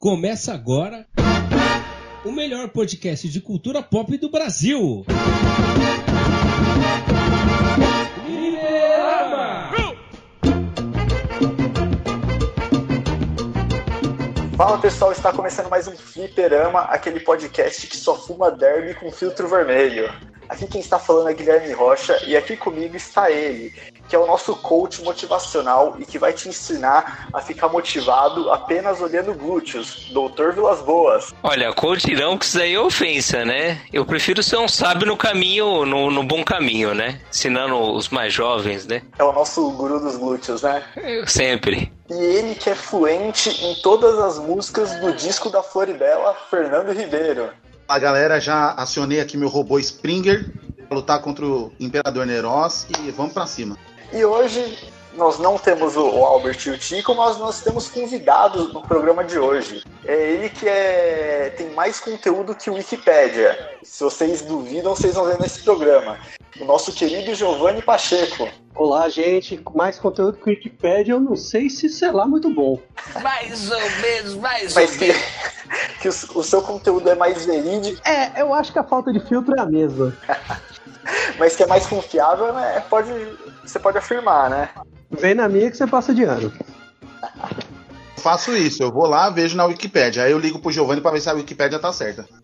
Começa agora o melhor podcast de cultura pop do Brasil. Fala pessoal, está começando mais um Fliperama, aquele podcast que só fuma derby com filtro vermelho. Aqui quem está falando é Guilherme Rocha e aqui comigo está ele, que é o nosso coach motivacional e que vai te ensinar a ficar motivado apenas olhando glúteos, Doutor Vilas Boas. Olha, coach não, que isso aí é ofensa, né? Eu prefiro ser um sábio no caminho, no, no bom caminho, né? Ensinando os mais jovens, né? É o nosso guru dos glúteos, né? Eu sempre. E ele que é fluente em todas as músicas do disco da Floribela, Fernando Ribeiro. A galera, já acionei aqui meu robô Springer pra lutar contra o Imperador Neros e vamos pra cima. E hoje nós não temos o Albert e o Tico, mas nós temos convidados no programa de hoje. É ele que é, tem mais conteúdo que o Wikipédia. Se vocês duvidam, vocês vão ver nesse programa. O nosso querido Giovanni Pacheco. Olá, gente. Mais conteúdo que o Wikipedia, eu não sei se sei lá muito bom. Mais ou menos, mais Mas que, que o, o seu conteúdo é mais verídico, É, eu acho que a falta de filtro é a mesma. mas que é mais confiável, né? Pode, você pode afirmar, né? Vem na minha que você passa de ano. Faço isso, eu vou lá, vejo na Wikipédia. Aí eu ligo pro Giovanni pra ver se a Wikipédia tá certa.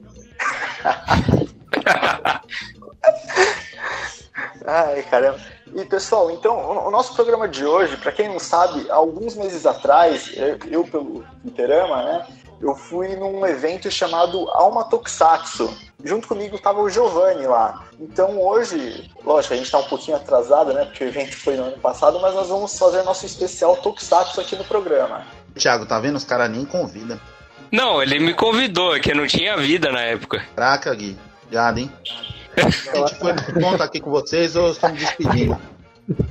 Ai, caramba. E pessoal, então, o nosso programa de hoje, para quem não sabe, alguns meses atrás, eu, eu pelo Interama, né, eu fui num evento chamado Alma Tokusatsu. Junto comigo tava o Giovanni lá. Então hoje, lógico, a gente tá um pouquinho atrasado, né, porque o evento foi no ano passado, mas nós vamos fazer nosso especial Tokusatsu aqui no programa. Thiago, tá vendo? Os caras nem convidam. Não, ele me convidou, é que eu não tinha vida na época. Caraca, Gui. Obrigado, hein? A gente foi conta aqui com vocês, eu estou me despedindo.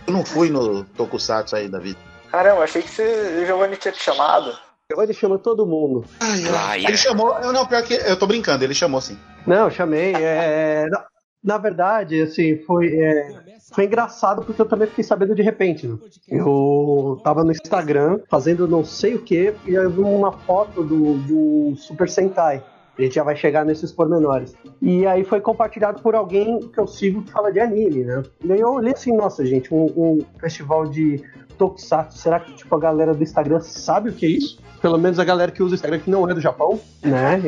Eu não fui no Tokusatsu aí da vida. Caramba, achei que você, o Giovanni tinha te chamado. Ele chama todo mundo. Ah, Ele chamou, eu não, pior que eu tô brincando, ele chamou sim. Não, eu chamei. é, na, na verdade, assim, foi, é, foi engraçado porque eu também fiquei sabendo de repente. Né? Eu tava no Instagram fazendo não sei o que e eu vi uma foto do, do Super Sentai. A gente já vai chegar nesses pormenores. E aí foi compartilhado por alguém que eu sigo que fala de anime, né? E aí eu olhei assim, nossa, gente, um, um festival de Tokusatsu, será que tipo, a galera do Instagram sabe o que é isso? Pelo menos a galera que usa o Instagram que não é do Japão, né?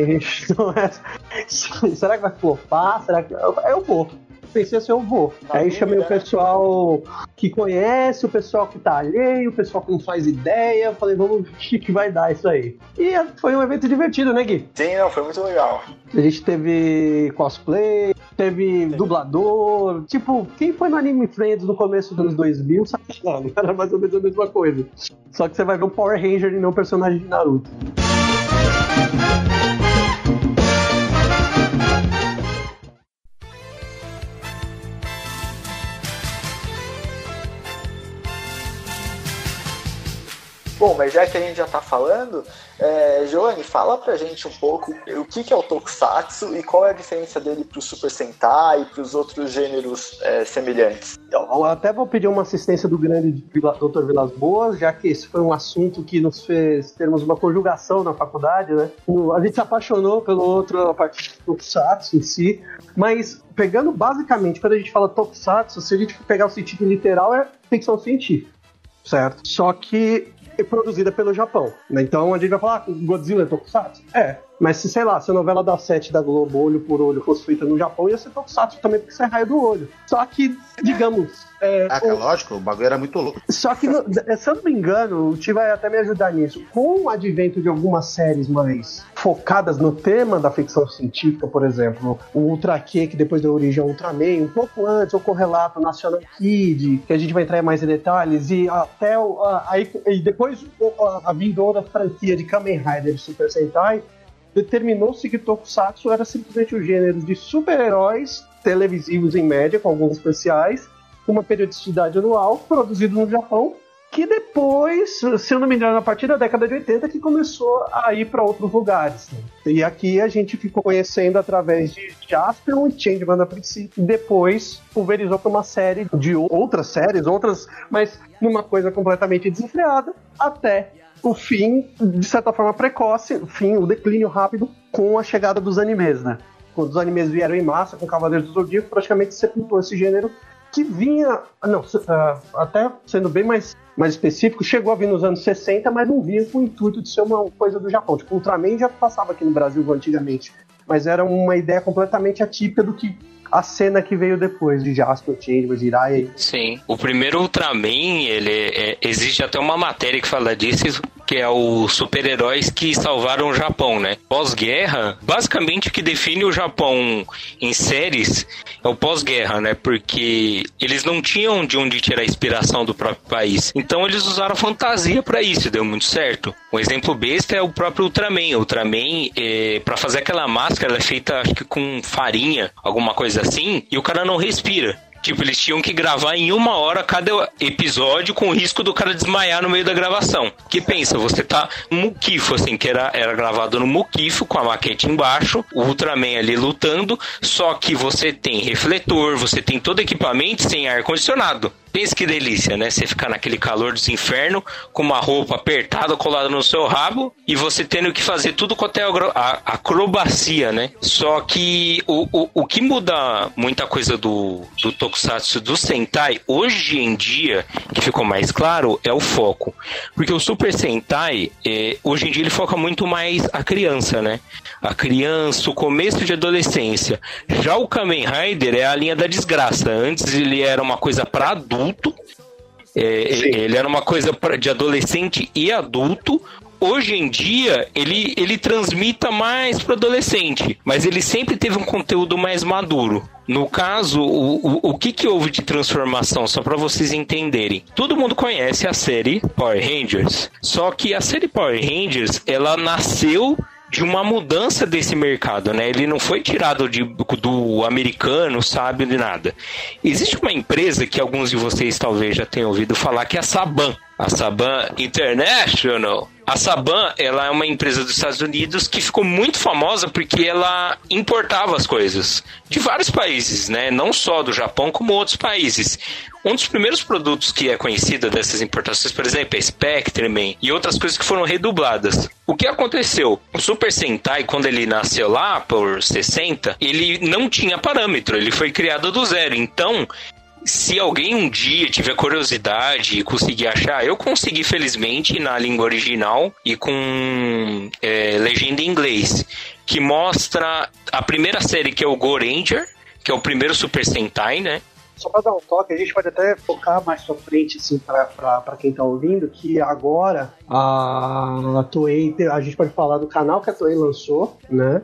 É- Será que vai flopar? Será que. Eu vou. Pensei assim, eu vou. Tá aí chamei né? o pessoal que conhece, o pessoal que tá alheio, o pessoal que não faz ideia. Falei, vamos ver o que vai dar isso aí. E foi um evento divertido, né, Gui? Sim, não, foi muito legal. A gente teve cosplay, teve dublador. Tipo, quem foi no Anime Friends no começo dos anos 2000 sabe que não, era mais ou menos a mesma coisa. Só que você vai ver um Power Ranger e não um personagem de Naruto. Bom, mas já que a gente já tá falando, é, Joane, fala pra gente um pouco o que, que é o Tokusatsu e qual é a diferença dele pro Super Sentai e pros outros gêneros é, semelhantes. Eu até vou pedir uma assistência do grande Dr. Vilas Boas, já que esse foi um assunto que nos fez termos uma conjugação na faculdade, né? A gente se apaixonou pelo outro, a parte do Tokusatsu em si, mas pegando basicamente, quando a gente fala Tokusatsu, se a gente pegar o sentido literal, é ficção científica, certo? Só que produzida pelo Japão? Então a gente vai falar, ah, Godzilla é Tokusatsu? É. Mas se, sei lá, se a novela da sete da Globo, olho por olho, fosse feita no Japão, ia ser Tokusatsu também, porque isso é raio do olho. Só que, digamos, é, Ah, o- lógico, o bagulho era muito louco. só que, no- se eu não me engano, o Ti vai até me ajudar nisso. Com o advento de algumas séries mais focadas no tema da ficção científica, por exemplo, o Ultra Q, que depois deu origem ao Ultraman, um pouco antes, o Correlato National Kid, que a gente vai entrar mais em detalhes, e até o, a, e depois a, a vindoura franquia de Kamen Rider e Super Sentai, determinou-se que Tokusatsu era simplesmente o gênero de super-heróis televisivos em média, com alguns especiais, uma periodicidade anual, produzido no Japão, que depois, se eu não me engano, a partir da década de 80, que começou a ir para outros lugares. né? E aqui a gente ficou conhecendo através de Jaspion e Changeman a princípio, depois pulverizou para uma série de outras séries, outras, mas numa coisa completamente desenfreada, até o fim, de certa forma, precoce, o fim, o declínio rápido com a chegada dos animes, né? Quando os animes vieram em massa com Cavaleiros do Zodíaco, praticamente sepultou esse gênero que vinha. Não, uh, até sendo bem mais, mais específico, chegou a vir nos anos 60, mas não vinha com o intuito de ser uma coisa do Japão. Tipo, Ultraman já passava aqui no Brasil antigamente, mas era uma ideia completamente atípica do que a cena que veio depois de Jasper, Changeman, Jiraiya. Sim. O primeiro Ultraman, ele é, existe até uma matéria que fala disso, que é os super-heróis que salvaram o Japão, né? Pós-guerra, basicamente o que define o Japão em séries é o pós-guerra, né? Porque eles não tinham de onde tirar inspiração do próprio país. Então eles usaram fantasia para isso, deu muito certo. Um exemplo besta é o próprio Ultraman. O Ultraman, é, para fazer aquela máscara, ela é feita acho que com farinha, alguma coisa assim, e o cara não respira. Tipo, eles tinham que gravar em uma hora cada episódio com o risco do cara desmaiar no meio da gravação. Que pensa, você tá muquifo, assim, que era, era gravado no muquifo com a maquete embaixo, o Ultraman ali lutando, só que você tem refletor, você tem todo equipamento sem ar-condicionado. Que delícia, né? Você ficar naquele calor dos infernos, com uma roupa apertada colada no seu rabo e você tendo que fazer tudo com até a acrobacia, né? Só que o, o, o que muda muita coisa do, do Tokusatsu do Sentai hoje em dia, que ficou mais claro, é o foco. Porque o Super Sentai, é, hoje em dia, ele foca muito mais a criança, né? A criança, o começo de adolescência. Já o Kamen Rider é a linha da desgraça. Antes ele era uma coisa para adulto adulto. É, ele era uma coisa de adolescente e adulto. Hoje em dia, ele, ele transmita mais para adolescente, mas ele sempre teve um conteúdo mais maduro. No caso, o, o, o que, que houve de transformação, só para vocês entenderem? Todo mundo conhece a série Power Rangers, só que a série Power Rangers, ela nasceu de uma mudança desse mercado, né? Ele não foi tirado de, do americano, sabe, de nada. Existe uma empresa que alguns de vocês talvez já tenham ouvido falar que é a Saban. A Saban International. A Saban, ela é uma empresa dos Estados Unidos que ficou muito famosa porque ela importava as coisas de vários países, né? Não só do Japão, como outros países. Um dos primeiros produtos que é conhecido dessas importações, por exemplo, é Spectreman e outras coisas que foram redubladas. O que aconteceu? O Super Sentai, quando ele nasceu lá por 60, ele não tinha parâmetro, ele foi criado do zero. Então, se alguém um dia tiver curiosidade e conseguir achar, eu consegui felizmente na língua original e com é, legenda em inglês, que mostra a primeira série que é o Go Ranger, que é o primeiro Super Sentai, né? Só para dar um toque, a gente pode até focar mais pra frente, assim, para quem tá ouvindo, que agora a, a Toei, a gente pode falar do canal que a Toei lançou, né?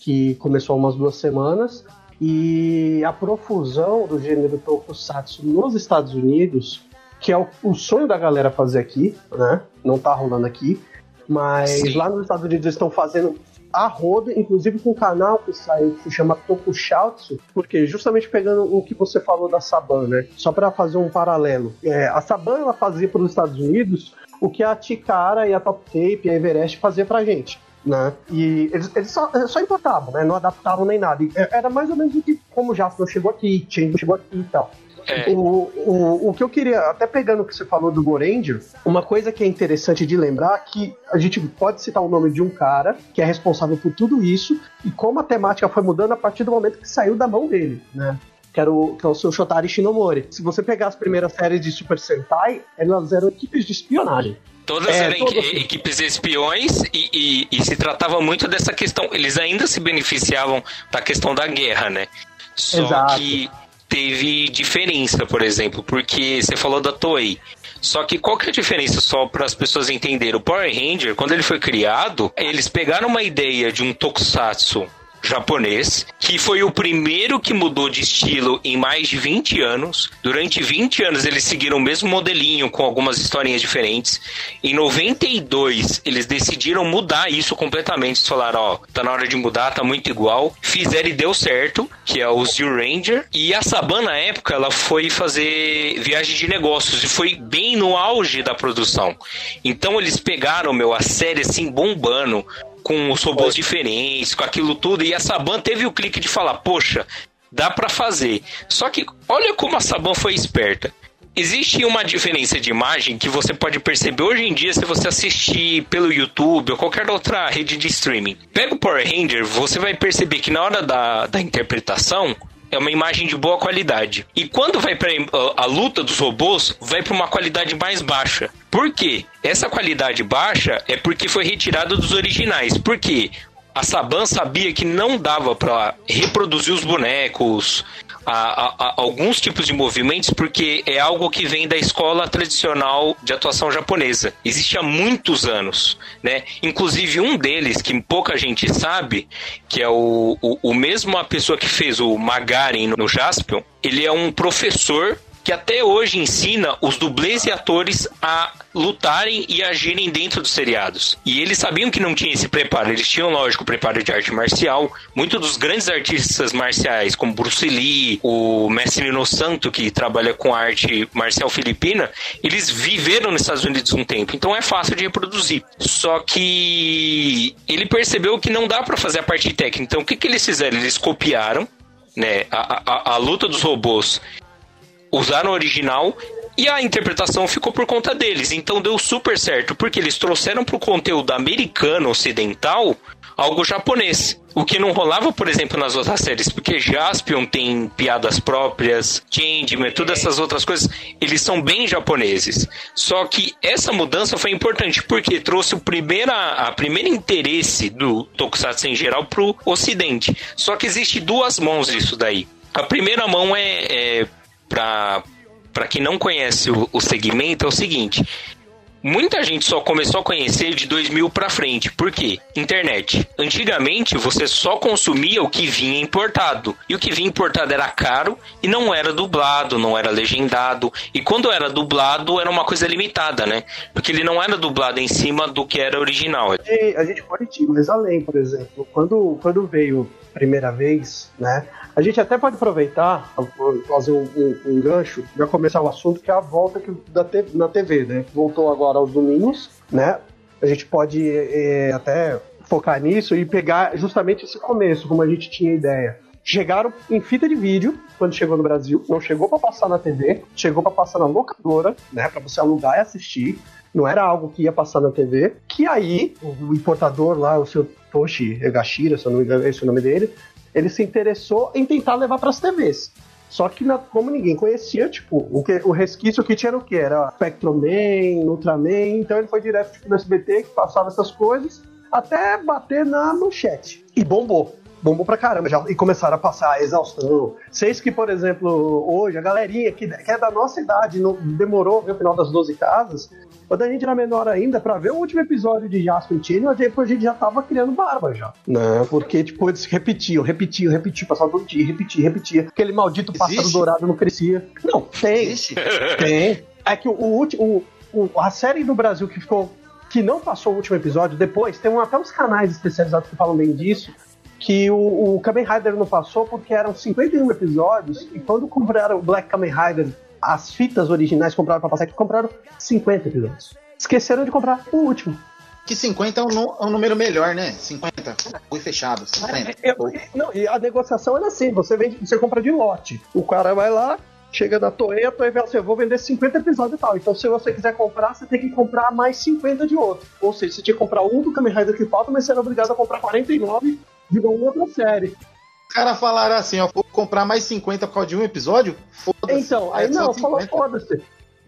Que começou há umas duas semanas, e a profusão do gênero tokusatsu nos Estados Unidos, que é o, o sonho da galera fazer aqui, né? Não tá rolando aqui. Mas Sim. lá nos Estados Unidos eles estão fazendo a roda, inclusive com um canal que saiu que se chama Tokushoutsu, porque justamente pegando o que você falou da Saban, né? Só para fazer um paralelo. É, a Saban ela fazia para os Estados Unidos o que a Tikara e a Top Tape e a Everest fazia pra gente né? E eles, eles só, só, importavam, né? Não adaptavam nem nada. E era mais ou menos o que, como o Jasper chegou aqui, Change chegou aqui e tal. É. O, o, o que eu queria, até pegando o que você falou do Goranger, uma coisa que é interessante de lembrar é que a gente pode citar o nome de um cara que é responsável por tudo isso e como a temática foi mudando a partir do momento que saiu da mão dele, né? Que, era o, que é o seu Shotari Shinomori. Se você pegar as primeiras séries de Super Sentai, elas eram equipes de espionagem. Todas é, eram equipes espiões e, e, e, se tratava muito dessa questão. Eles ainda se beneficiavam da questão da guerra, né? Só Exato. que teve diferença, por exemplo, porque você falou da Toei. Só que qual que é a diferença só para as pessoas entenderem? O Power Ranger, quando ele foi criado, eles pegaram uma ideia de um tokusatsu japonês, que foi o primeiro que mudou de estilo em mais de 20 anos. Durante 20 anos eles seguiram o mesmo modelinho com algumas historinhas diferentes. Em 92 eles decidiram mudar isso completamente. Eles falaram, ó, tá na hora de mudar, tá muito igual. Fizeram e deu certo, que é o Zero Ranger. E a Saban na época ela foi fazer viagem de negócios e foi bem no auge da produção. Então eles pegaram, meu, a série assim bombando com os robôs diferentes, com aquilo tudo, e a Saban teve o clique de falar, poxa, dá para fazer. Só que olha como a Saban foi esperta. existe uma diferença de imagem que você pode perceber hoje em dia se você assistir pelo YouTube ou qualquer outra rede de streaming. Pega o Power Ranger, você vai perceber que na hora da, da interpretação, é uma imagem de boa qualidade. E quando vai para a luta dos robôs, vai para uma qualidade mais baixa. Por quê? Essa qualidade baixa é porque foi retirada dos originais. Por quê? A Saban sabia que não dava para reproduzir os bonecos, a, a, alguns tipos de movimentos, porque é algo que vem da escola tradicional de atuação japonesa. Existe há muitos anos, né? Inclusive um deles, que pouca gente sabe, que é o, o, o mesmo a pessoa que fez o Magaren no Jaspion, ele é um professor que até hoje ensina os dublês e atores a lutarem e agirem dentro dos seriados. E eles sabiam que não tinha esse preparo. Eles tinham, lógico, preparo de arte marcial. Muitos dos grandes artistas marciais, como Bruce Lee, o Mestre No Santo, que trabalha com arte marcial filipina, eles viveram nos Estados Unidos um tempo. Então é fácil de reproduzir. Só que ele percebeu que não dá para fazer a parte técnica. Então o que, que eles fizeram? Eles copiaram né, a, a, a luta dos robôs usaram o original e a interpretação ficou por conta deles. Então deu super certo, porque eles trouxeram para o conteúdo americano ocidental algo japonês. O que não rolava, por exemplo, nas outras séries, porque Jaspion tem piadas próprias, Changeman, todas essas outras coisas, eles são bem japoneses. Só que essa mudança foi importante, porque trouxe o primeira, a primeiro interesse do Tokusatsu em geral pro ocidente. Só que existe duas mãos disso daí. A primeira mão é, é para quem não conhece o, o segmento é o seguinte: Muita gente só começou a conhecer de 2000 para frente. Por quê? Internet. Antigamente você só consumia o que vinha importado. E o que vinha importado era caro e não era dublado, não era legendado. E quando era dublado era uma coisa limitada, né? Porque ele não era dublado em cima do que era original. A gente pode ir mais além, por exemplo. Quando, quando veio primeira vez, né? A gente até pode aproveitar, fazer um, um, um gancho, já começar o assunto, que é a volta que, da na TV, né? Voltou agora aos domingos, né? A gente pode é, até focar nisso e pegar justamente esse começo, como a gente tinha ideia. Chegaram em fita de vídeo quando chegou no Brasil, não chegou para passar na TV, chegou para passar na locadora, né, para você alugar e assistir. Não era algo que ia passar na TV. Que aí o importador lá, o seu Toshi Egashira, se eu não me engano, esse é o nome dele, ele se interessou em tentar levar para as TVs. Só que na, como ninguém conhecia, tipo, o, que, o resquício que tinha era o que? Era Spectroman, Ultraman, então ele foi direto tipo, no SBT que passava essas coisas até bater na manchete. E bombou bombou pra caramba já, e começaram a passar a exaustão. Seis que, por exemplo, hoje, a galerinha que, que é da nossa idade, não, demorou ver o final das 12 casas, quando a gente era menor ainda, pra ver o último episódio de Jasper e Tino, depois a gente já tava criando barba já. Né? Porque, tipo, eles repetiam, repetiam, repetiam, passavam todo dia, repetiam, repetiam. Aquele maldito pássaro Existe? dourado não crescia. Não, tem. Existe? Tem. É que o, último. a série do Brasil que ficou que não passou o último episódio, depois tem um, até uns canais especializados que falam bem disso, que o, o Kamen Rider não passou porque eram 51 episódios, e quando compraram o Black Kamen Rider as fitas originais compraram para passar aqui, compraram 50 episódios. Esqueceram de comprar o último. Que 50 é um, é um número melhor, né? 50. Foi fechado. 50. É, não, e a negociação é assim: você, vende, você compra de lote. O cara vai lá, chega da Toei, a Toei fala assim: eu vou vender 50 episódios e tal. Então, se você quiser comprar, você tem que comprar mais 50 de outro. Ou seja, você tinha que comprar um do Kamen Rider que falta, mas você era obrigado a comprar 49 de uma outra série caras falaram assim, ó, vou comprar mais 50 por causa de um episódio? Foda-se. Então, aí é não, falou foda-se.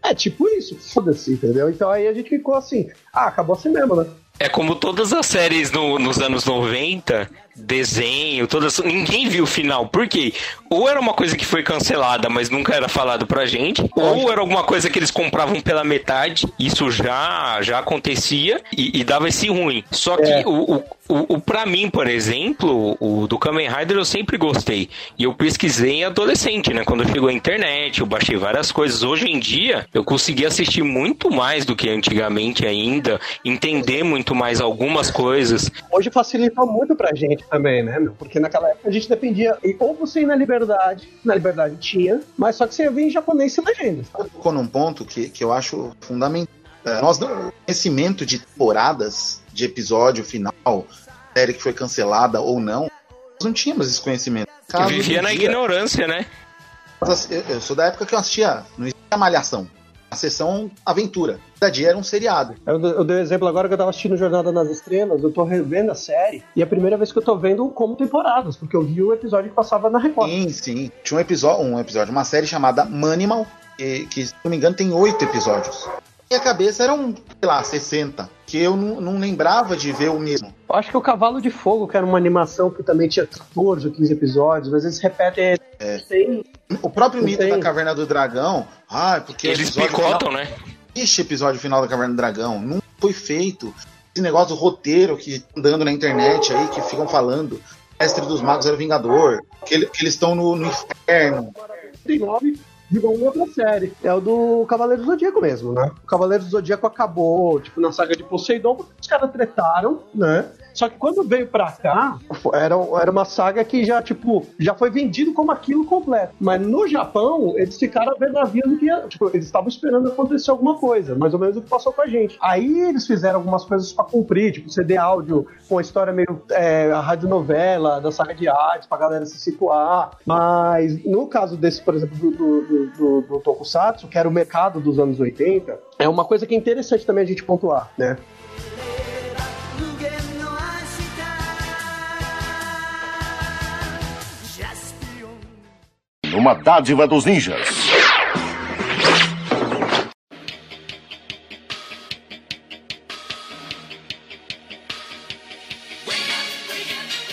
É tipo isso, foda-se, entendeu? Então aí a gente ficou assim, ah, acabou assim mesmo, né? É como todas as séries no, nos anos 90, desenho, todas. Ninguém viu o final. Por quê? Ou era uma coisa que foi cancelada, mas nunca era falado pra gente, ou era alguma coisa que eles compravam pela metade, isso já, já acontecia e, e dava esse ruim. Só que é. o, o, o, o, pra mim, por exemplo, o do Kamen Rider eu sempre gostei. E eu pesquisei em adolescente, né? Quando chegou a internet, eu baixei várias coisas. Hoje em dia, eu consegui assistir muito mais do que antigamente ainda, entender muito mais algumas coisas. Hoje facilita muito pra gente também, né, meu? Porque naquela época a gente dependia, ou você ir na Liberdade, na Liberdade tinha, mas só que você ia em japonês sem legendas. Tá? Tocou num ponto que, que eu acho fundamental. É, nós, o conhecimento de temporadas, de episódio final, série que foi cancelada ou não, nós não tínhamos esse conhecimento. Caso vivia na dia, ignorância, né? Mas, Eu, eu sou da época que eu assistia, não existia Malhação. A sessão Aventura. Cada dia era um seriado. Eu, eu dei um exemplo agora que eu tava assistindo Jornada nas Estrelas, eu tô revendo a série, e é a primeira vez que eu tô vendo como temporadas, porque eu vi o episódio que passava na Record. Sim, sim. Tinha um episódio, um episódio, uma série chamada Manimal, que, que, se não me engano, tem oito episódios. E a cabeça eram, sei lá, 60. Que eu não, não lembrava de ver o mesmo. Eu acho que o Cavalo de Fogo, que era uma animação que também tinha 14 ou 15 episódios, mas eles repetem. É. Tem, O próprio mito tem. da Caverna do Dragão, ah, porque Eles picotam, final- né? Este episódio final da Caverna do Dragão não foi feito. Esse negócio do roteiro que tá andando na internet aí, que ficam falando. Mestre dos Magos era o Vingador, que, ele- que eles estão no, no inferno. 39 virou uma outra série. É o do Cavaleiro do Zodíaco mesmo, né? O Cavaleiro do Zodíaco acabou, tipo, na saga de Poseidon, porque os caras tretaram, né? Só que quando veio pra cá, era, era uma saga que já, tipo, já foi vendido como aquilo completo. Mas no Japão, eles ficaram a ver navios que tipo, eles estavam esperando acontecer alguma coisa, mais ou menos o que passou com a gente. Aí eles fizeram algumas coisas pra cumprir, tipo, CD áudio com a história meio é, a radionovela da saga de Hades, pra galera se situar. Mas no caso desse, por exemplo, do, do, do, do, do Tokusatsu, que era o mercado dos anos 80, é uma coisa que é interessante também a gente pontuar, né? Uma dádiva dos ninjas.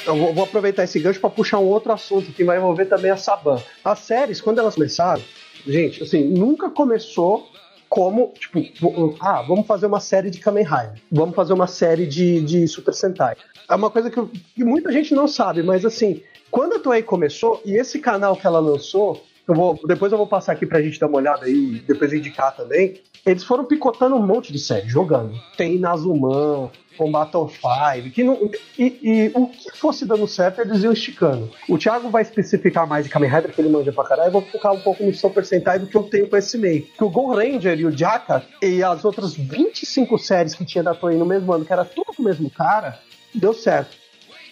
Eu vou, vou aproveitar esse gancho para puxar um outro assunto que vai envolver também a Saban. As séries, quando elas começaram, gente, assim, nunca começou como, tipo, ah, vamos fazer uma série de Kamen Rider, vamos fazer uma série de, de Super Sentai. É uma coisa que, que muita gente não sabe, mas assim, quando a Toei começou, e esse canal que ela lançou, eu vou, depois eu vou passar aqui pra gente dar uma olhada aí, depois indicar também, eles foram picotando um monte de série, jogando. Tem Nazuman, com Battle 5, que não, e, e o que fosse dando certo, eles iam esticando. O Thiago vai especificar mais de Kamen Rider, que ele manja pra caralho, eu vou focar um pouco no Super Sentai do que eu tenho conhecimento. Que o Go Ranger e o Jaka e as outras 25 séries que tinha da Toei no mesmo ano, que era tudo com o mesmo cara, deu certo.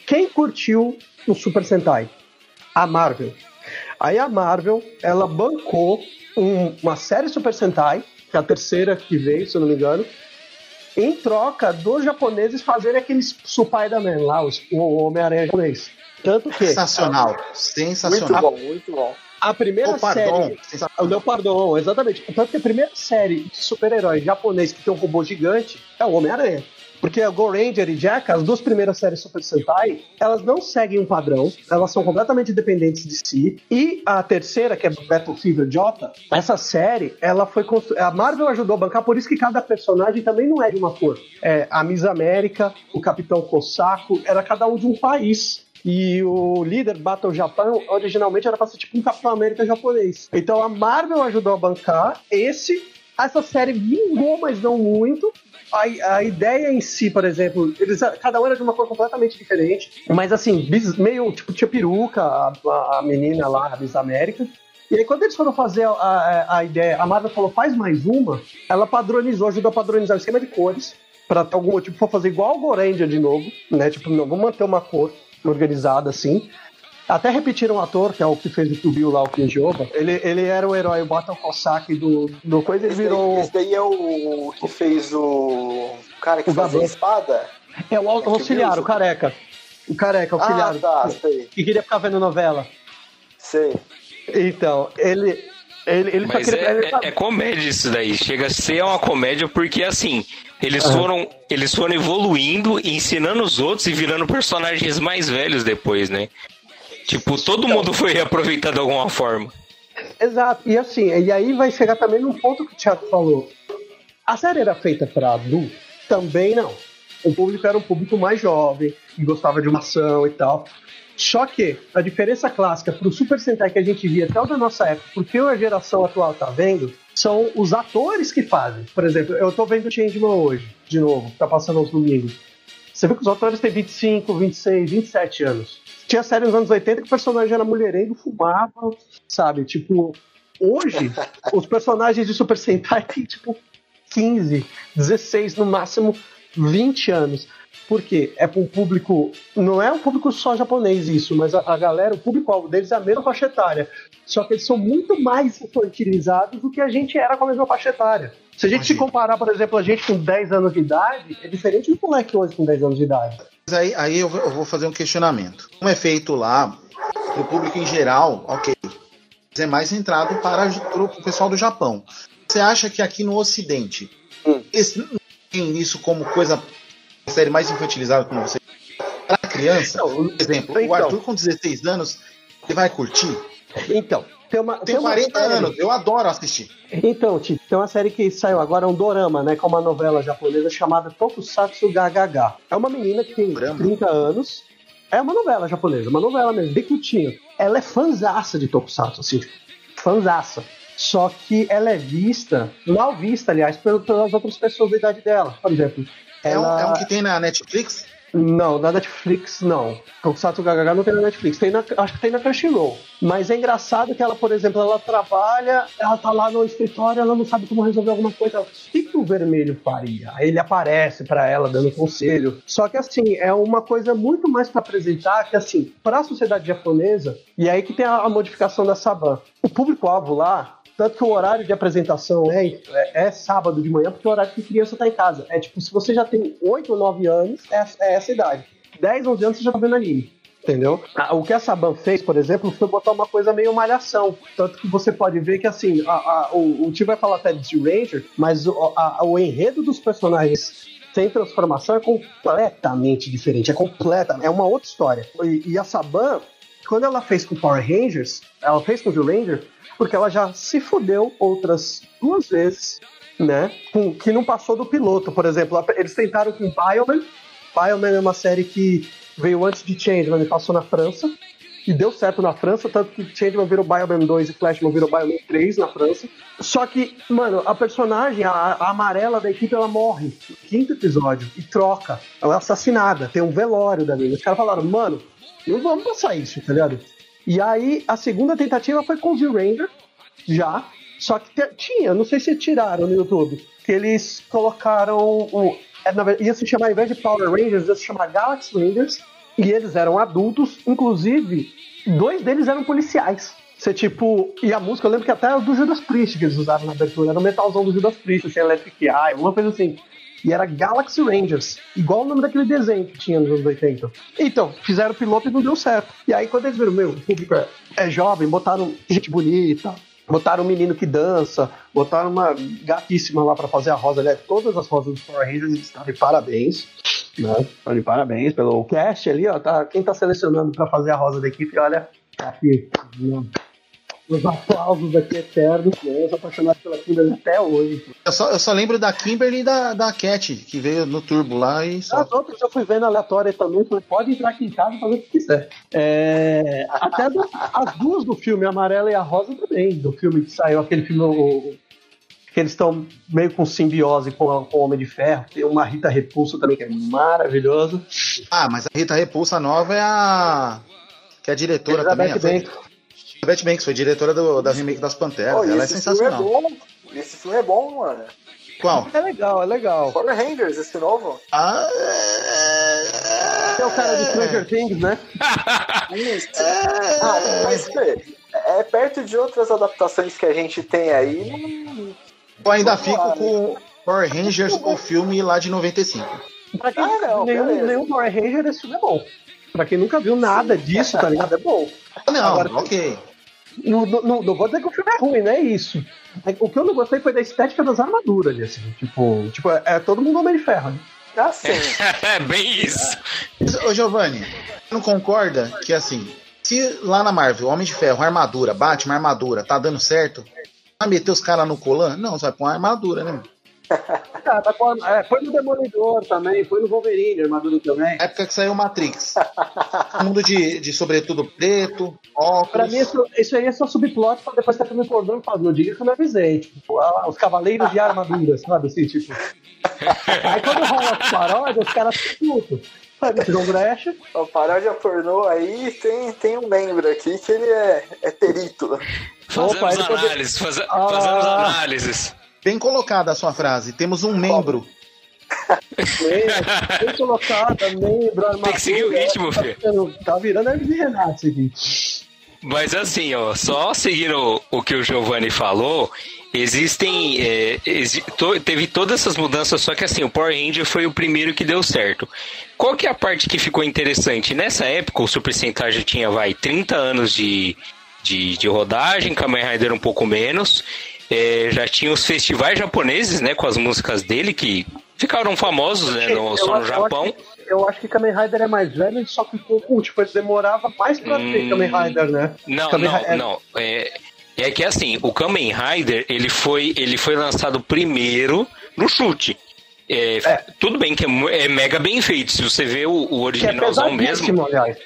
Quem curtiu o Super Sentai? A Marvel. Aí a Marvel, ela bancou um- uma série Super Sentai, que é a terceira que veio, se eu não me engano, em troca dos japoneses fazerem aqueles Spider-Man lá, os- o Homem-Aranha japonês. Tanto que Sensacional. Muito Sensacional. bom, muito bom. a primeira O série. O Leopardon, exatamente. Tanto que a primeira série de super-herói japonês que tem um robô gigante é o Homem-Aranha. Porque a Go Ranger e Jack, as duas primeiras séries Super Sentai, elas não seguem um padrão, elas são completamente dependentes de si. E a terceira, que é Battle Fever J, essa série, ela foi constru... A Marvel ajudou a bancar, por isso que cada personagem também não é de uma cor. É, a Miss América, o Capitão Cossaco, era cada um de um país. E o líder Battle Japão originalmente era pra ser tipo um Capitão América japonês. Então a Marvel ajudou a bancar esse. Essa série vingou, mas não muito. A, a ideia em si, por exemplo, eles, cada um era de uma cor completamente diferente. Mas assim, bis- meio tipo tinha peruca, a, a- menina lá, a Miss América. E aí, quando eles foram fazer a, a, a ideia, a Marvel falou, faz mais uma, ela padronizou, ajudou a padronizar o esquema de cores, ter algum motivo for fazer igual o Goranger de novo, né? Tipo, não, vamos manter uma cor organizada assim. Até repetiram o ator, que é o que fez o Tubil lá, o Kinjoba. Ele, ele era o herói, o Battle Cossack do, do coisa, ele Esse daí, virou. esse daí é o que fez o. O cara que O fazia a espada? É o que auxiliar, viu? o careca. O careca, auxiliar. Ah, tá, sei. Que queria ficar vendo novela. Sei. Então, ele. Ele, ele só Mas queria. ele é, sabe- é, é comédia isso daí. Chega a ser uma comédia porque, assim, eles foram, eles foram evoluindo, ensinando os outros e virando personagens mais velhos depois, né? Tipo, todo mundo foi aproveitado de alguma forma. Exato. E assim, e aí vai chegar também num ponto que o Thiago falou. A série era feita para adulto? Também não. O público era um público mais jovem, que gostava de uma ação e tal. Só que a diferença clássica pro Super Sentai que a gente via até o da nossa época, porque a geração atual tá vendo, são os atores que fazem. Por exemplo, eu tô vendo Changeman hoje, de novo, tá passando aos domingos. Você vê que os atores têm 25, 26, 27 anos. Tinha série nos anos 80 que o personagem era mulherengo, fumava, sabe? Tipo, hoje, os personagens de Super Sentai têm, tipo, 15, 16, no máximo 20 anos. Por quê? É para um público. Não é um público só japonês isso, mas a, a galera, o público-alvo deles é a mesma faixa etária. Só que eles são muito mais infantilizados do que a gente era com a mesma faixa etária. Se a gente se comparar, por exemplo, a gente com 10 anos de idade, é diferente do moleque hoje com 10 anos de idade. Mas aí, aí eu, vou- fazer um questionamento. Como é feito lá, o público em geral, ok, mas é mais centrado para o pessoal do Japão. Você acha que aqui no Ocidente, Hum. esse, não tem isso como coisa série mais infantilizada como você? Para criança, por exemplo, então. o Arthur com 16 anos, ele vai curtir? Então, tem uma. Tem tenho uma 40 série- anos, eu adoro assistir. Então, Tito, tem uma série que saiu agora, um dorama, né? Com uma novela japonesa chamada Tokusatsu GHH. É uma menina que tem Dorama? 30 anos. É uma novela japonesa, uma novela mesmo, bem curtinha. Ela é fanzaça de Tokusatsu, assim, tipo, fanzaça. Só que ela é vista, mal vista, aliás, pelas outras pessoas da idade dela. Por exemplo, É, um, ela... é um que tem na Netflix? Não, na Netflix não. Tokusatsu GHH não tem na Netflix, tem na, acho que tem na Crunchyroll. Mas é engraçado que ela, por exemplo, ela trabalha, ela tá lá no escritório, ela não sabe como resolver alguma coisa. O que, que o vermelho faria? Aí ele aparece pra ela dando conselho. Só que assim, é uma coisa muito mais pra apresentar que assim, pra sociedade japonesa, e aí que tem a, a modificação da Saban. O público-alvo lá, tanto que o horário de apresentação é, é, é sábado de manhã, porque é o horário que criança tá em casa. É tipo, se você já tem 8 ou 9 anos, é, é essa idade. 10, 11 anos você já tá vendo anime. Entendeu? Ah, O que a Saban fez, por exemplo, foi botar uma coisa meio malhação. Tanto que você pode ver que, assim, a- a- o, o Tio vai falar até de Ranger, mas o, a- o enredo dos personagens sem transformação é completamente diferente. É completa, é uma outra história. E, e a Saban, quando ela fez com Power Rangers, ela fez com o Ranger, porque ela já se fudeu outras duas vezes, né? Com, que não passou do piloto, por exemplo. Eles tentaram com Bioman. Bioman é uma série que veio antes de Changeman e passou na França. E deu certo na França, tanto que Changeman virou Bioman 2 e Flashman virou Bioman 3 na França. Só que, mano, a personagem, a, a amarela da equipe, ela morre no quinto episódio e troca. Ela é assassinada, tem um velório da mina. Os caras falaram, mano, não vamos passar isso, tá ligado? E aí, a segunda tentativa foi com o Z-Ranger, já. Só que tinha, não sei se tiraram no YouTube, que eles colocaram o. é, ia se chamar, ao invés de Power Rangers, ia se chamar Galaxy Rangers, e eles eram adultos, inclusive, dois deles eram policiais. Você, tipo, e a música, eu lembro que até era do Judas Priest que eles usaram na abertura, era o metalzão do Judas Priest, assim, Electric Eye, alguma coisa assim. E era Galaxy Rangers, igual o nome daquele desenho que tinha nos anos 80. Então, fizeram o piloto e não deu certo. E aí, quando eles viram, meu, o público é, é jovem, botaram gente bonita, botaram um menino que dança, botaram uma gatíssima lá pra fazer a rosa. Aliás, todas as rosas dos Power Rangers estão de parabéns. Né? Estão de parabéns pelo cast ali, ó. Tá, quem tá selecionando pra fazer a rosa da equipe, olha, tá aqui. Os aplausos aqui eternos? Eu sou apaixonado pela Kimberly até hoje. Eu só, eu só lembro da Kimberly e da, da Cat, que veio no Turbo lá e só. As outras eu fui vendo aleatória também, falei, pode entrar aqui em casa e fazer o que quiser. É, até do- as duas do filme, a amarela e a rosa também, do filme que saiu, aquele filme o- que eles estão meio com simbiose com, a- com o Homem de Ferro. Tem uma Rita Repulsa também, que é maravilhosa. Ah, mas a Rita Repulsa nova é a. Que é a diretora também. Elizabeth Foi, Elizabeth Banks foi diretora do, da remake das Panteras. E Ela é esse filme é sensacional. bom. Esse filme é bom, mano. Qual? É legal, é legal. Power Rangers, esse novo. Ah, É o cara de Stranger Things, né? Isso. Ah, mas vê, é perto de outras adaptações que a gente tem aí. não- Eu ainda Vamos fico lá, com Power Rangers, o filme lá de 95. Pra quem Ah, nunca não, viu nenhum, beleza. nenhum Power Ranger, esse filme é bom. Pra quem nunca viu nada disso, tá ligado? É bom. Não, Agora- ok. Não, não, não- vou dizer que o filme é ruim, não é isso. É- O que eu não gostei foi da estética das armaduras ali, assim. Tipo, tipo é, todo mundo homem de ferro. né? Ah, sim. É bem isso. Ô Giovanni, você não concorda que assim, se lá na Marvel, Homem de Ferro, armadura, bate uma armadura, tá dando certo, vai meter os caras no colan? Não, você vai pôr uma armadura, né? Ah, tá com- é, foi no Demolidor também, foi no Wolverine, a armadura também. Época que saiu Matrix. Mundo de, de sobretudo preto, óculos. Pra mim, isso, isso aí é só subplot pra depois que a filme pornô faz. Não diga que eu não avisei. Tipo, ah, os cavaleiros de armadura, sabe? Assim, tipo. Aí quando rola as paródias, os caras ficam putos. João Brecha. O paródia pornô aí tem, tem um membro aqui que ele é, é perito. Fazemos Opa, pode- análises, faze- Ah. fazemos análises. Bem colocada a sua frase. Temos um membro. Bem, bem colocada, bem, brother. Tem que seguir o ritmo, tá filho. Tá virando Hermes e Renato aqui. Mas assim, ó, só seguindo o que o Giovanni falou, existem. é, exi- to- teve todas essas mudanças, só que assim, o Power Ranger foi o primeiro que deu certo. Qual que é a parte que ficou interessante? Nessa época, o Super Sentai já tinha, vai, 30 anos de, de, de rodagem, Kamen Rider um pouco menos. É, já tinha os festivais japoneses, né, com as músicas dele, que ficaram famosos, né, no, Eu só no eu Japão. acho que- Eu acho que Kamen Rider é mais velho, só que ficou com, tipo, ele demorava mais pra ter Hum. Kamen Rider, né? Não, Kamen não, Ri- é- não. É, é que assim, o Kamen Rider, ele foi, ele foi lançado primeiro no chute. É, É. Tudo bem que é, é mega bem feito. Se você vê o, o é originalzão mesmo. aliás.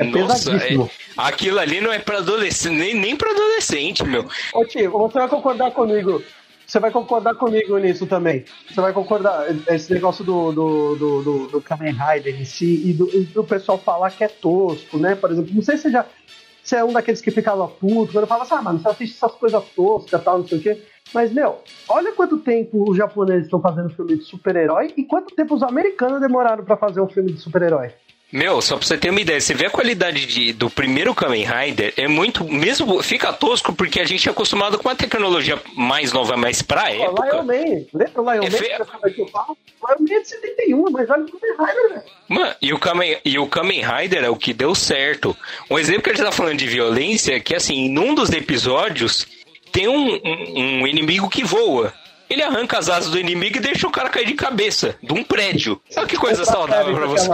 É Nossa, pesadíssimo. é- aquilo ali não é pra adolescente, nem, nem pra adolescente, meu. Ô tio, você vai concordar comigo. Você vai concordar comigo nisso também. Você vai concordar. Esse negócio do, do, do, do, do Kamen Rider em si e do, e do pessoal falar que é tosco, né? Por exemplo, não sei se você já. Você é um daqueles que ficava puto, quando fala assim, ah, mano, você assiste essas coisas toscas e tal, não sei o quê. Mas, meu, olha quanto tempo os japoneses estão fazendo filme de super-herói e quanto tempo os americanos demoraram pra fazer um filme de super-herói. Meu, só pra você ter uma ideia, você vê a qualidade de- do primeiro Kamen Rider, é muito. Mesmo fica tosco porque a gente é acostumado com uma tecnologia mais nova, mas pra Lion época. Man, lembra o Lion É Man? falei que eu falo? Lion Man é de 71, mas olha o Kamen Rider, velho. Mano, e o, Kamen, e o Kamen Rider é o que deu certo. Um exemplo que a gente tá falando de violência é que, assim, num dos episódios, tem um, um- um inimigo que voa. Ele arranca as asas do inimigo e deixa o cara cair de cabeça de um prédio. Olha que coisa saudável pra você.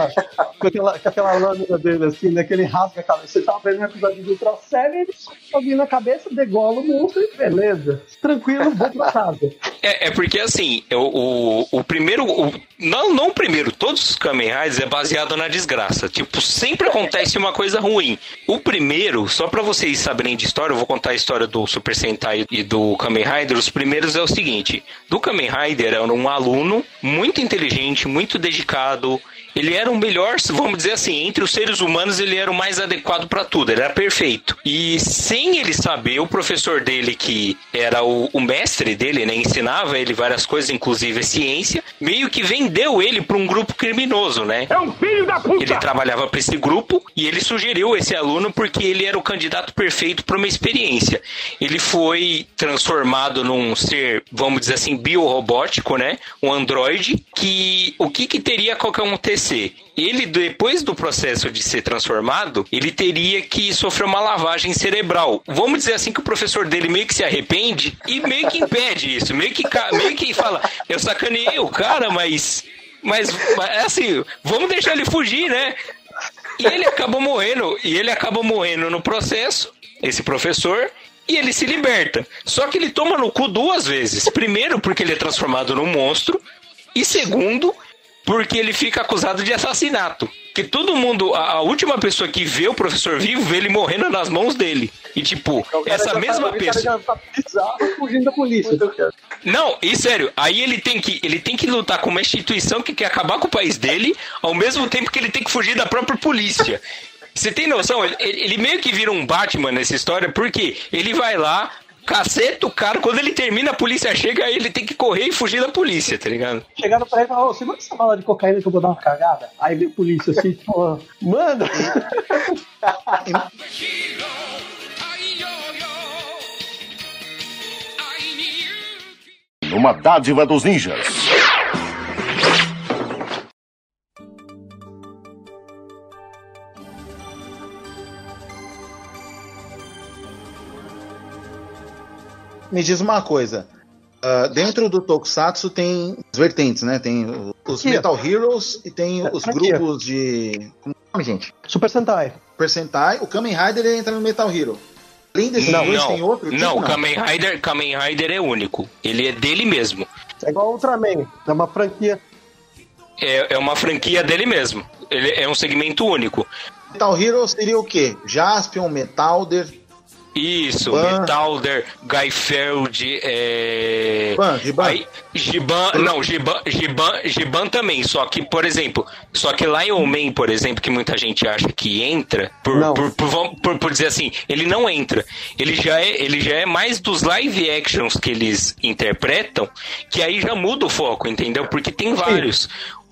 com, aquela, com aquela lâmina dele assim, né? Que ele rasga a cabeça. Você tava vendo um episódio de Ultra Série, ele alguém na cabeça, degola o monstro e beleza. Tranquilo, vou pra casa. É, é porque assim, o, o, o primeiro. o- não, não o primeiro, todos os Kamen Riders é baseado na desgraça. Tipo, sempre acontece uma coisa ruim. O primeiro, só pra vocês saberem de história, eu vou contar a história do Super Sentai e do Kamen Rider. Os primeiros é o seguinte: do Kamen Rider era um aluno muito inteligente, muito dedicado. Ele era o melhor, vamos dizer assim, entre os seres humanos, ele era o mais adequado pra tudo, ele era perfeito. E sem ele saber, o professor dele, que era o, o mestre dele, né, ensinava ele várias coisas, inclusive ciência, meio que vendeu ele pra um grupo criminoso, né? É um filho da puta! Ele trabalhava para esse grupo e ele sugeriu esse aluno porque ele era o candidato perfeito para uma experiência. Ele foi transformado num ser, vamos dizer assim, biorrobótico, né? Um androide que o que que teria que acontecer? Ele depois do processo de ser transformado, ele teria que sofrer uma lavagem cerebral. Vamos dizer assim que o professor dele meio que se arrepende e meio que impede isso, meio que meio que fala, eu sacaneei o cara, mas mas, é assim, vamos deixar ele fugir, né? E ele acaba morrendo, e ele acaba morrendo no processo, esse professor, e ele se liberta. Só que ele toma no cu duas vezes. Primeiro, porque ele é transformado num monstro, e segundo, porque ele fica acusado de assassinato. Que todo mundo, a, a última pessoa que vê o professor vivo, vê ele morrendo nas mãos dele. E tipo, O cara essa já mesma tá, O pessoa. tá fugindo da polícia. Não, e sério, aí ele tem que ele tem que lutar com uma instituição que quer acabar com o país dele, ao mesmo tempo que ele tem que fugir da própria polícia. Você tem noção? Ele, ele meio que vira um Batman nessa história, porque ele vai lá, caceta o cara, quando ele termina, a polícia chega, aí ele tem que correr e fugir da polícia, tá ligado? Chegaram pra ele e falaram, ô, segura essa bala de cocaína que eu vou dar uma cagada. Aí veio a polícia assim, tipo, mano, Uma dádiva dos ninjas. Me diz uma coisa. ah, dentro do Tokusatsu tem as vertentes, né? Tem os Franquia. Metal Heroes e tem os Franquia. grupos de. Como é o nome, gente? Super Sentai. Super Sentai. O Kamen Rider ele entra no Metal Hero. Além desses dois, tem outro? não, tipo, o Kamen Rider, Kamen Rider é único. Ele é dele mesmo. É igual o Ultraman, é uma franquia. É, é uma franquia dele mesmo. Ele é um segmento único. Metal Hero seria o quê? Jaspion, Metalder. Isso, Ban. Metalder, Guy Feld, é... Giban, Giban. Aí, Giban, não, Giban, Giban, Giban também, só que, por exemplo, só que Lion Man, por exemplo, que muita gente acha que entra, por, por, por- por dizer assim, ele não entra. Ele já, é, ele já é mais dos live actions que eles interpretam, que aí já muda o foco, entendeu? Porque tem vários.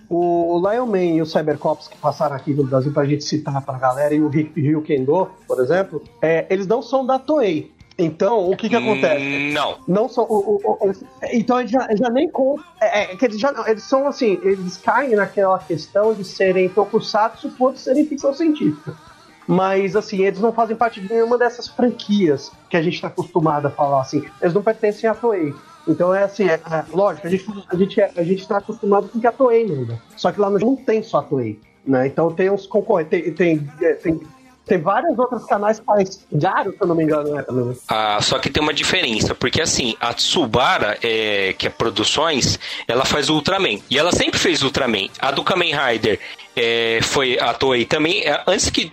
O Lion Man e o Cybercops que passaram aqui no Brasil pra gente citar pra galera, e o Ry- Ryu Kendo, por exemplo, é, eles não são da Toei. Então, o que que acontece? Hum, Não. Não são. o- o- o- então eles já, já nem contam. É, é que eles já eles são assim, eles caem naquela questão de serem tokusatsu por serem ficção científica. Mas assim, eles não fazem parte de nenhuma dessas franquias que a gente está acostumado a falar assim. Eles não pertencem à Toei. Então é assim, é, é, lógico, a gente, a gente, é- a gente tá acostumado com que a Toei manda. Só que lá no não tem só a Toei. Né? Então tem uns concorrentes, tem, tem, é, tem, tem vários outros canais Garo, se eu não me engano, né? Ah, só que tem uma diferença, porque assim, a Tsubara, é, que é produções, ela faz o Ultraman. E ela sempre fez Ultraman. A do Kamen Rider é, foi a Toei também. é, antes que.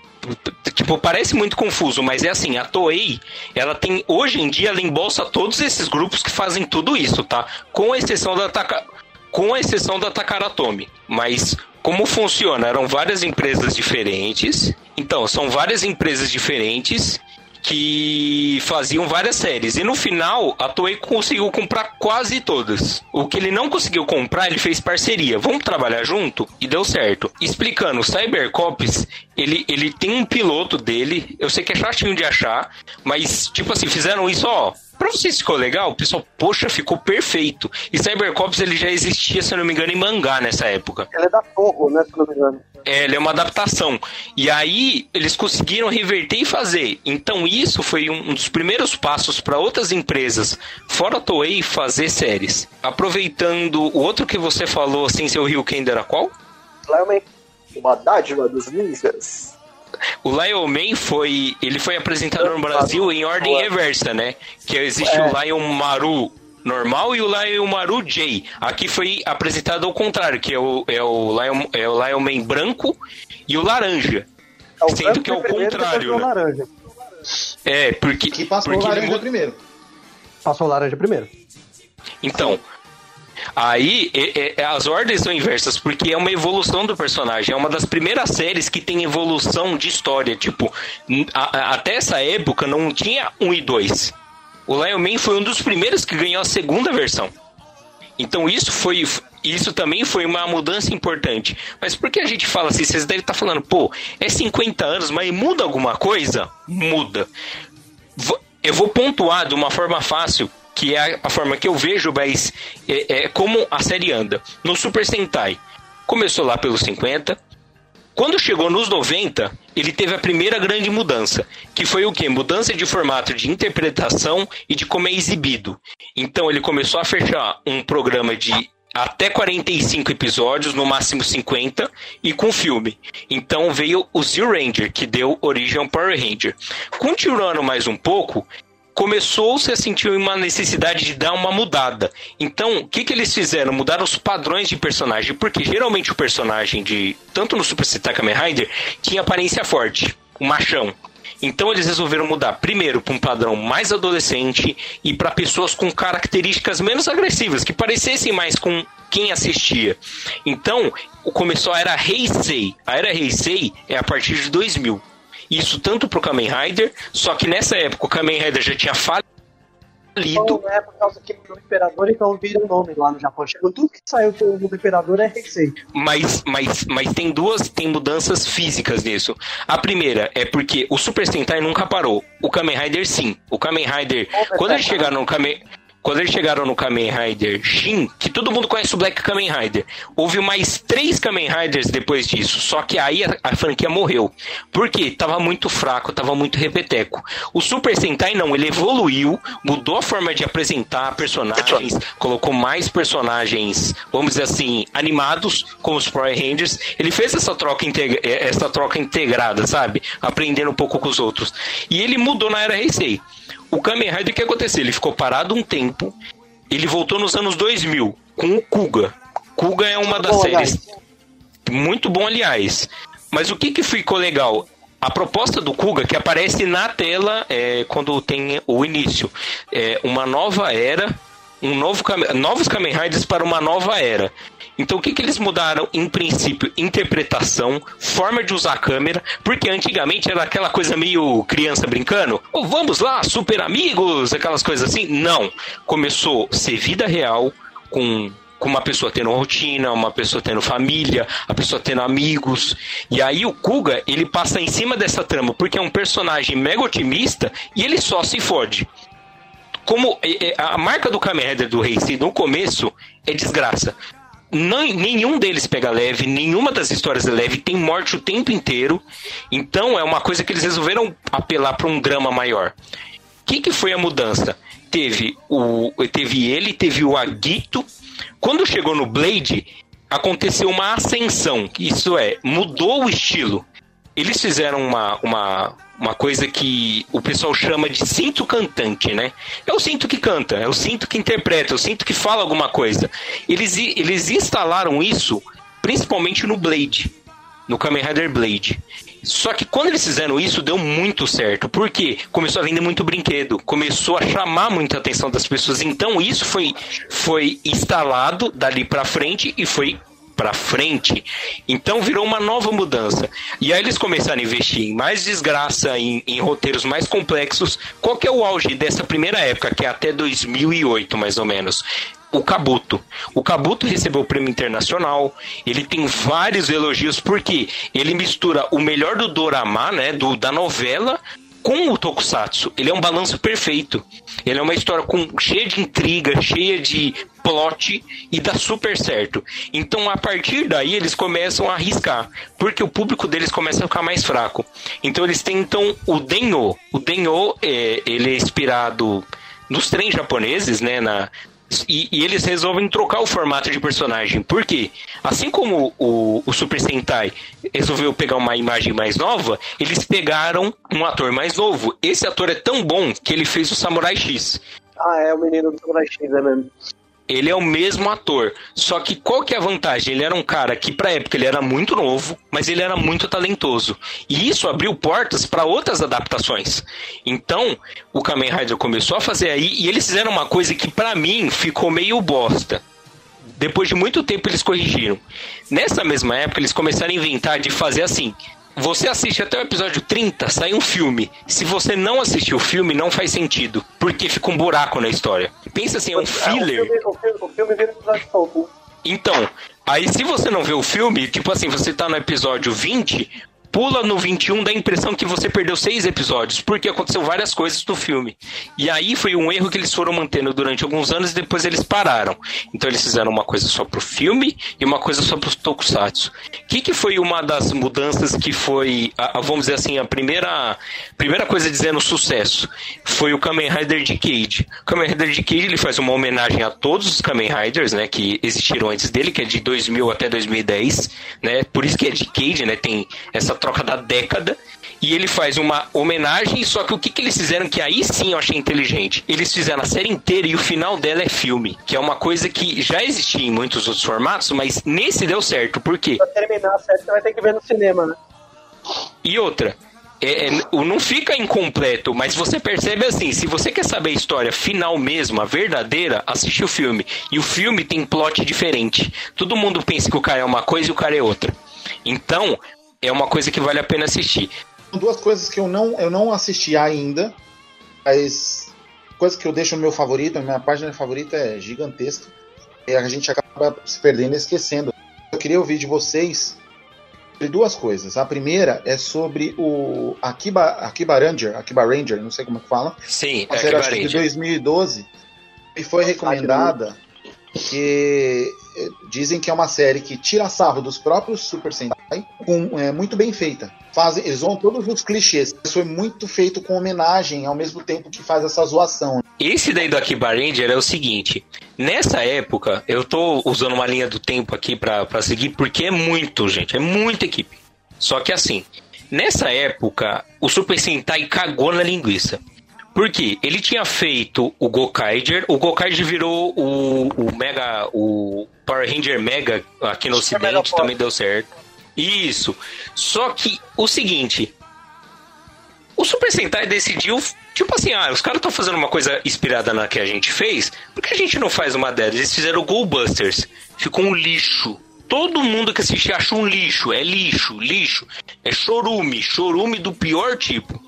Tipo, parece muito confuso, mas é assim, a Toei, ela tem. Hoje em dia, ela embolsa todos esses grupos que fazem tudo isso, tá? Com exceção da Taka, com exceção da Takaratomi. Mas como funciona? Eram várias empresas diferentes. Então, são várias empresas diferentes que faziam várias séries. E no final, a Toei conseguiu comprar quase todas. O que ele não conseguiu comprar, ele fez parceria. Vamos trabalhar junto? E deu certo. Explicando, o Cybercops, ele, ele tem um piloto dele. Eu sei que é chatinho de achar, mas, tipo assim, fizeram isso, ó. Pra vocês ficou legal, pessoal, poxa, ficou perfeito. E Cybercops ele já existia, se eu não me engano, em mangá nessa época. Ele é da Torro, né? Se não me engano. É, ele é uma adaptação. E aí eles conseguiram reverter e fazer. Então isso foi um, dos primeiros passos para outras empresas, fora a Toei, fazer séries. Aproveitando o outro que você falou, sem ser o Rio Kendo era qual? Lion. Uma dádiva dos ninjas. O Lion Man foi. Ele foi apresentado no Brasil em ordem reversa, né? Que existe É. o Lion Maru normal e o Lion Maru J. Aqui foi apresentado ao contrário, que é o, é o, Lion, é o Lion Man branco e o laranja. É o Sendo branco que é o contrário, né? o laranja. É, porque. Que passou porque o ele laranja muda- primeiro. Passou o laranja primeiro. Então, aí é- é- as ordens são inversas, porque é uma evolução do personagem. É uma das primeiras séries que tem evolução de história. Tipo, a- a- até essa época não tinha um e dois. O Lion Man foi um dos primeiros que ganhou a segunda versão. Então isso foi. Isso também foi uma mudança importante. Mas por que a gente fala assim? Vocês devem estar falando, pô, é 50 anos, mas muda alguma coisa? Muda. Eu vou pontuar de uma forma fácil, que é a forma que eu vejo, mas é, é como a série anda. No Super Sentai, começou lá pelos 50. Quando chegou nos 90, ele teve a primeira grande mudança, que foi o quê? Mudança de formato de interpretação e de como é exibido. Então ele começou a fechar um programa de até 45 episódios, no máximo 50, e com filme. Então veio o Zero Ranger, que deu origem ao Power Ranger. Continuando mais um pouco, começou-se a sentir uma necessidade de dar uma mudada. Então, o que, que eles fizeram? Mudaram os padrões de personagem, porque geralmente o personagem de. Tanto no Super Sentai Kamen Rider tinha aparência forte, um machão. Então eles resolveram mudar primeiro para um padrão mais adolescente e para pessoas com características menos agressivas, que parecessem mais com quem assistia. Então, o- começou a era Heisei. A era Heisei é a partir de 2000. Isso tanto pro Kamen Rider, só que nessa época o Kamen Rider já tinha falido. Então, é por causa que o Imperador então vira o nome lá no Japão. Chegou tudo que saiu do do Imperador é Heisei. Mas, mas, mas tem duas tem mudanças físicas nisso. A primeira é porque o Super Sentai nunca parou. O Kamen Rider sim. O Kamen Rider, quando eles chegaram no Kamen quando eles chegaram no Kamen Rider Shin, que todo mundo conhece o Black Kamen Rider, houve mais três Kamen Riders depois disso. Só que aí a, a franquia morreu. Por quê? Tava muito fraco, tava muito repeteco. O Super Sentai não, ele evoluiu, mudou a forma de apresentar personagens, colocou mais personagens, vamos dizer assim, animados, como os Power Rangers. Ele fez essa troca, integra- essa troca integrada, sabe? Aprendendo um pouco com os outros. E ele mudou na era Heisei. O Kamen Rider, o que aconteceu? Ele ficou parado um tempo, ele voltou nos anos 2000, com o Kuga. Kuga é uma das Bom, séries muito bom, aliás. Mas o que que ficou legal? A proposta do Kuga, que aparece na tela é, quando tem o início, é uma nova era, um novo, novos Kamen Riders para uma nova era. Então o que, que eles mudaram? Em princípio, interpretação, forma de usar a câmera, porque antigamente era aquela coisa meio criança brincando. "Oh, vamos lá, super amigos, aquelas coisas assim. Não. Começou a ser vida real, com, com uma pessoa tendo rotina, uma pessoa tendo família, a pessoa tendo amigos. E aí o Kuga, ele passa em cima dessa trama, porque é um personagem mega otimista e ele só se fode como é, é, a marca do Kamen Rider do Heisei no começo é desgraça. Não, nenhum deles pega leve, nenhuma das histórias é leve, tem morte o tempo inteiro. Então é uma coisa que eles resolveram apelar para um drama maior. O que, que foi a mudança? Teve, o, teve ele, teve o Agito. Quando chegou no Blade, aconteceu uma ascensão. Isso é, mudou o estilo. Eles fizeram uma, uma, uma coisa que o pessoal chama de cinto cantante, né? É o cinto que canta, é o cinto que interpreta, é o cinto que fala alguma coisa. Eles, eles instalaram isso principalmente no Blade, no Kamen Rider Blade. Só que quando eles fizeram isso, deu muito certo. Por quê? Começou a vender muito brinquedo, começou a chamar muita atenção das pessoas. Então isso foi, foi instalado dali pra frente e foi pra frente. Então virou uma nova mudança. E aí eles começaram a investir em mais desgraça, em, em roteiros mais complexos. Qual que é o auge dessa primeira época, que é até 2008 mais ou menos? O Kabuto. O Kabuto recebeu o prêmio internacional. Ele tem vários elogios porque ele mistura o melhor do dorama, né, do, da novela, com o Tokusatsu. Ele é um balanço perfeito. Ele é uma história com, cheia de intriga, cheia de plot e dá super certo. Então, a partir daí, eles começam a arriscar, porque o público deles começa a ficar mais fraco. Então, eles tentam o Denyo. O Denyo, é, ele é inspirado nos trens japoneses, né, na, e, e eles resolvem trocar o formato de personagem. Por quê? Assim como o, o Super Sentai resolveu pegar uma imagem mais nova, eles pegaram um ator mais novo. Esse ator é tão bom que ele fez o Samurai X. Ah, é o menino do Samurai X, é mesmo. Ele é o mesmo ator. Só que qual que é a vantagem? Ele era um cara que, pra época, ele era muito novo, mas ele era muito talentoso. E isso abriu portas para outras adaptações. Então, o Kamen Rider começou a fazer aí, e eles fizeram uma coisa que, pra mim, ficou meio bosta. Depois de muito tempo, eles corrigiram. Nessa mesma época, eles começaram a inventar de fazer assim. Você assiste até o episódio 30, sai um filme. Se você não assistiu o filme, não faz sentido. Porque fica um buraco na história. Pensa assim, é um filler. O filme, o filme, o filme vira episódio solto. Então, aí se você não vê o filme, tipo assim, você tá no episódio 20, pula no 21, dá a impressão que você perdeu seis episódios, porque aconteceu várias coisas no filme. E aí foi um erro que eles foram mantendo durante alguns anos e depois eles pararam. Então eles fizeram uma coisa só pro filme e uma coisa só pro Tokusatsu. O que, que foi uma das mudanças que foi, a- a- vamos dizer assim, a primeira, primeira coisa dizendo sucesso? Foi o Kamen Rider Decade. O Kamen Rider Decade ele faz uma homenagem a todos os Kamen Riders, né, que existiram antes dele, que é de 2000 até 2010, né? Por isso que é Decade, né? Tem essa troca da década. E ele faz uma homenagem, só que o que, que eles fizeram que aí sim eu achei inteligente? Eles fizeram a série inteira e o final dela é filme, que é uma coisa que já existia em muitos outros formatos, mas nesse deu certo. Por quê? Pra terminar a série, você vai ter que ver no cinema, né? E outra, é, é, não fica incompleto, mas você percebe assim, se você quer saber a história final mesmo, a verdadeira, assiste o filme. E o filme tem plot diferente. Todo mundo pensa que o cara é uma coisa e o cara é outra. Então, é uma coisa que vale a pena assistir. São duas coisas que eu não, eu não assisti ainda, mas coisa que eu deixo no meu favorito, a minha página favorita é gigantesca, e a gente acaba se perdendo e esquecendo. Eu queria ouvir de vocês sobre duas coisas. A primeira é sobre o Akiba, Akiba Ranger, Akiba Ranger, não sei como é que fala, Sim, uma é série acho que de equivalente. 2012 e foi recomendada que dizem que é uma série que tira sarro dos próprios Super Sentai, com, é, muito bem feita. Fazem, eles vão todos os clichês. Isso foi muito feito com homenagem, ao mesmo tempo que faz essa zoação. Esse daí do Akiba Ranger é o seguinte. Nessa época, eu tô usando uma linha do tempo aqui pra seguir, porque é muito, gente. É muita equipe. Só que assim, nessa época, o Super Sentai cagou na linguiça. Por quê? Ele tinha feito o Gokaiger, o Gokaiger virou o, o Mega, o Power Ranger Mega aqui no Super ocidente, Mega Force. também deu certo. Isso. Só que o seguinte, o Super Sentai decidiu, tipo assim, ah, os caras estão fazendo uma coisa inspirada na que a gente fez, por que a gente não faz uma delas? Eles fizeram o Goldbusters. Ficou um lixo. Todo mundo que assistiu achou um lixo. É lixo, lixo. É chorume, chorume do pior tipo.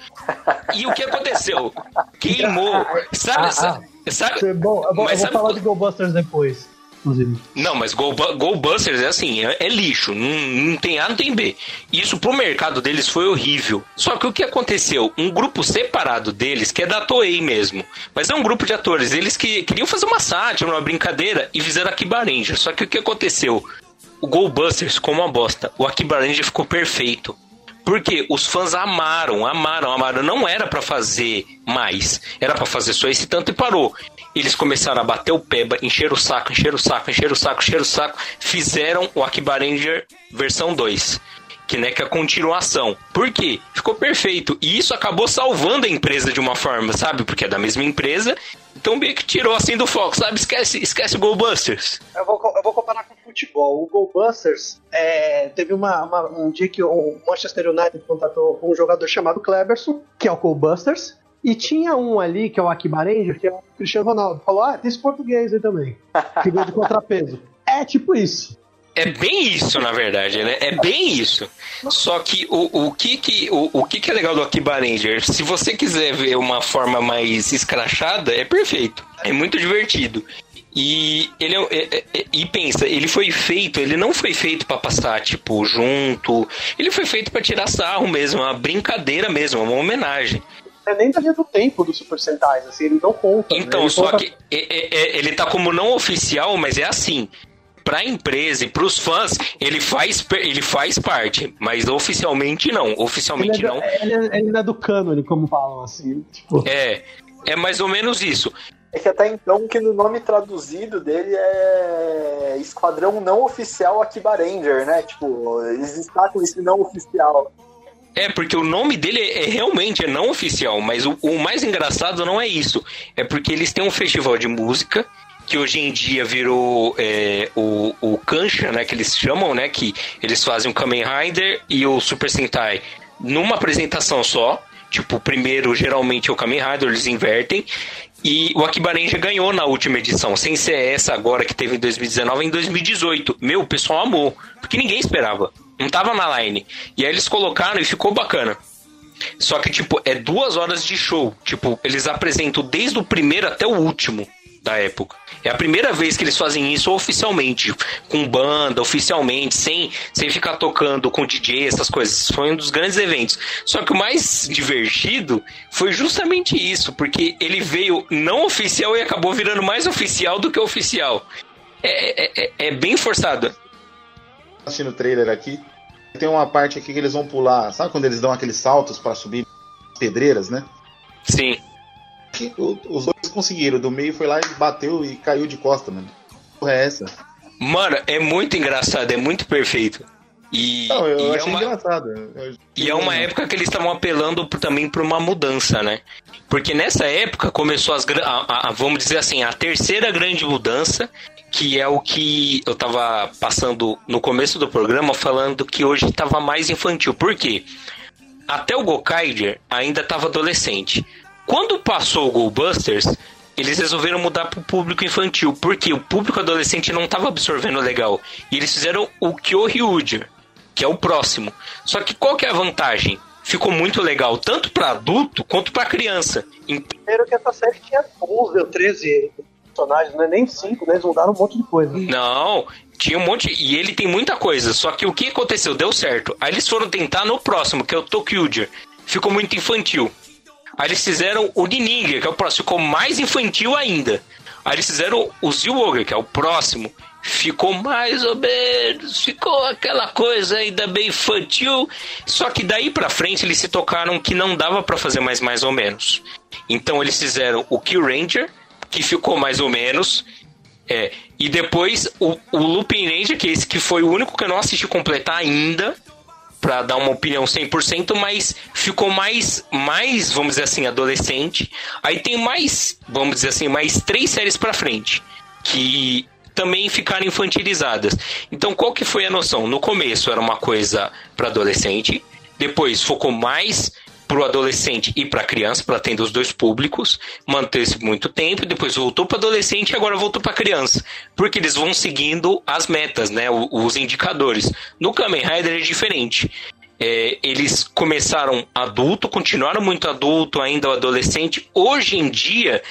E o que aconteceu? Queimou. Sabe, Ah, sabe, sabe- é bom. Eu vou, eu mas vou sabe falar de GoBusters depois, inclusive. Não, mas Go, Goldbusters é assim, é, é lixo, não, não tem A, não tem B. Isso pro mercado deles foi horrível. Só que o que aconteceu? Um grupo separado deles, que é da Toei mesmo, mas é um grupo de atores, eles que queriam fazer uma sátira, uma brincadeira, e fizeram Akiba Ranger. Só que o que aconteceu? O Goldbusters ficou uma bosta, o Akiba Ranger ficou perfeito. Porque os fãs amaram, amaram, amaram. Não era pra fazer mais. Era pra fazer só esse tanto e parou. Eles começaram a bater o pé, encher o saco, encher o saco, encher o saco, encher o saco. Fizeram o Akiba Ranger versão 2. Que, né, que é a continuação. Por quê? Ficou perfeito. E isso acabou salvando a empresa de uma forma, sabe? Porque é da mesma empresa. Então meio que tirou assim do foco, sabe? Esquece, esquece o Goldbusters. Eu vou, eu vou comparar com o futebol. O GoBusters é, teve uma, uma- um dia que o Manchester United contatou com um jogador chamado Cleberson, que é o GoBusters, e tinha um ali, que é o Akiba Ranger, que é o Cristiano Ronaldo. Falou, ah, tem esse português aí também. Figura de contrapeso. É tipo isso. É bem isso, na verdade, né? É bem isso. Só que o, o, que, que, o, o que, que é legal do Akiba Ranger? Se você quiser ver uma forma mais escrachada, é perfeito. É muito divertido. E ele é- é- é- e pensa, ele foi feito, ele não foi feito pra passar tipo junto. Ele foi feito pra tirar sarro mesmo, uma brincadeira mesmo, uma homenagem. É nem da linha do tempo do Super Sentais, assim, ele não conta. né? Então, Ele só conta- que é- é- é- ele tá como não oficial, mas é assim. Pra empresa e pros fãs, ele faz, ele faz parte, mas oficialmente não. Ele é, Oficialmente do, não. ele, é, ele é do cânone, como falam, assim. Tipo, É, é mais ou menos isso. É que até então que no nome traduzido dele é Esquadrão Não Oficial Akiba Ranger, né? Tipo, eles destacam esse não oficial. É, porque o nome dele é, é realmente é não oficial, mas o, o mais engraçado não é isso. É porque eles têm um festival de música, que hoje em dia virou é, o, o Kancha, né, que eles chamam, né, que eles fazem o Kamen Rider e o Super Sentai numa apresentação só. Tipo, primeiro geralmente é o Kamen Rider, eles invertem. E o Akiba Ranger ganhou na última edição, sem ser essa agora que teve em 2019, em 2018. Meu, o pessoal amou, porque ninguém esperava. Não tava na line. E aí eles colocaram e ficou bacana. Só que, tipo, é duas horas de show. Tipo, eles apresentam desde o primeiro até o último da época. É a primeira vez que eles fazem isso oficialmente, com banda, oficialmente, sem, sem ficar tocando com DJ, essas coisas. Foi um dos grandes eventos. Só que o mais divertido foi justamente isso, porque ele veio não oficial e acabou virando mais oficial do que oficial. É, é, é- é bem forçado. assistindo o trailer aqui. Tem uma parte aqui que eles vão pular. Sabe quando eles dão aqueles saltos pra subir pedreiras, né? Sim. Os dois conseguiram. Do meio foi lá e bateu e caiu de costa, mano. Que porra é essa? Mano, é muito engraçado, é muito perfeito. E, Não, eu e é achei uma, engraçado. Eu- e é uma época que eles estavam apelando também para uma mudança, né? Porque nessa época começou as, a, a- vamos dizer assim, a terceira grande mudança, que é o que eu tava passando no começo do programa, falando que hoje estava mais infantil. Por quê? Até o Gokaiger ainda estava adolescente. Quando passou o Goldbusters, eles resolveram mudar para o público infantil, porque o público adolescente não estava absorvendo legal. E eles fizeram o Kyoryuger, que é o próximo. Só que qual que é a vantagem? Ficou muito legal, tanto para adulto quanto para criança. Primeiro que essa série tinha 11 ou 13 personagens, não é nem 5, né? Eles mudaram um monte de coisa. Não, tinha um monte. E ele tem muita coisa. Só que o que aconteceu? Deu certo. Aí eles foram tentar no próximo, que é o Tokyuger. Ficou muito infantil. Aí eles fizeram o Nininger, que é o próximo. Ficou mais infantil ainda. Aí eles fizeram o Zilwoger, que é o próximo. Ficou mais ou menos. Ficou aquela coisa ainda bem infantil. Só que daí pra frente eles se tocaram que não dava pra fazer mais mais ou menos. Então eles fizeram o Kill Ranger, que ficou mais ou menos. É, e depois o, o Lupin Ranger, que esse que foi o único que eu não assisti completar ainda, pra dar uma opinião 100%, mas ficou mais, mais, vamos dizer assim, adolescente. Aí tem mais, vamos dizer assim, mais três séries pra frente, que também ficaram infantilizadas. Então qual que foi a noção? No começo era uma coisa pra adolescente, depois focou mais pro adolescente e pra criança, para atender os dois públicos, manteve-se muito tempo, depois voltou para adolescente e agora voltou para criança, porque eles vão seguindo as metas, né, o- os indicadores. No Kamen Rider é diferente. É, eles começaram adulto, continuaram muito adulto, ainda adolescente. Hoje em dia,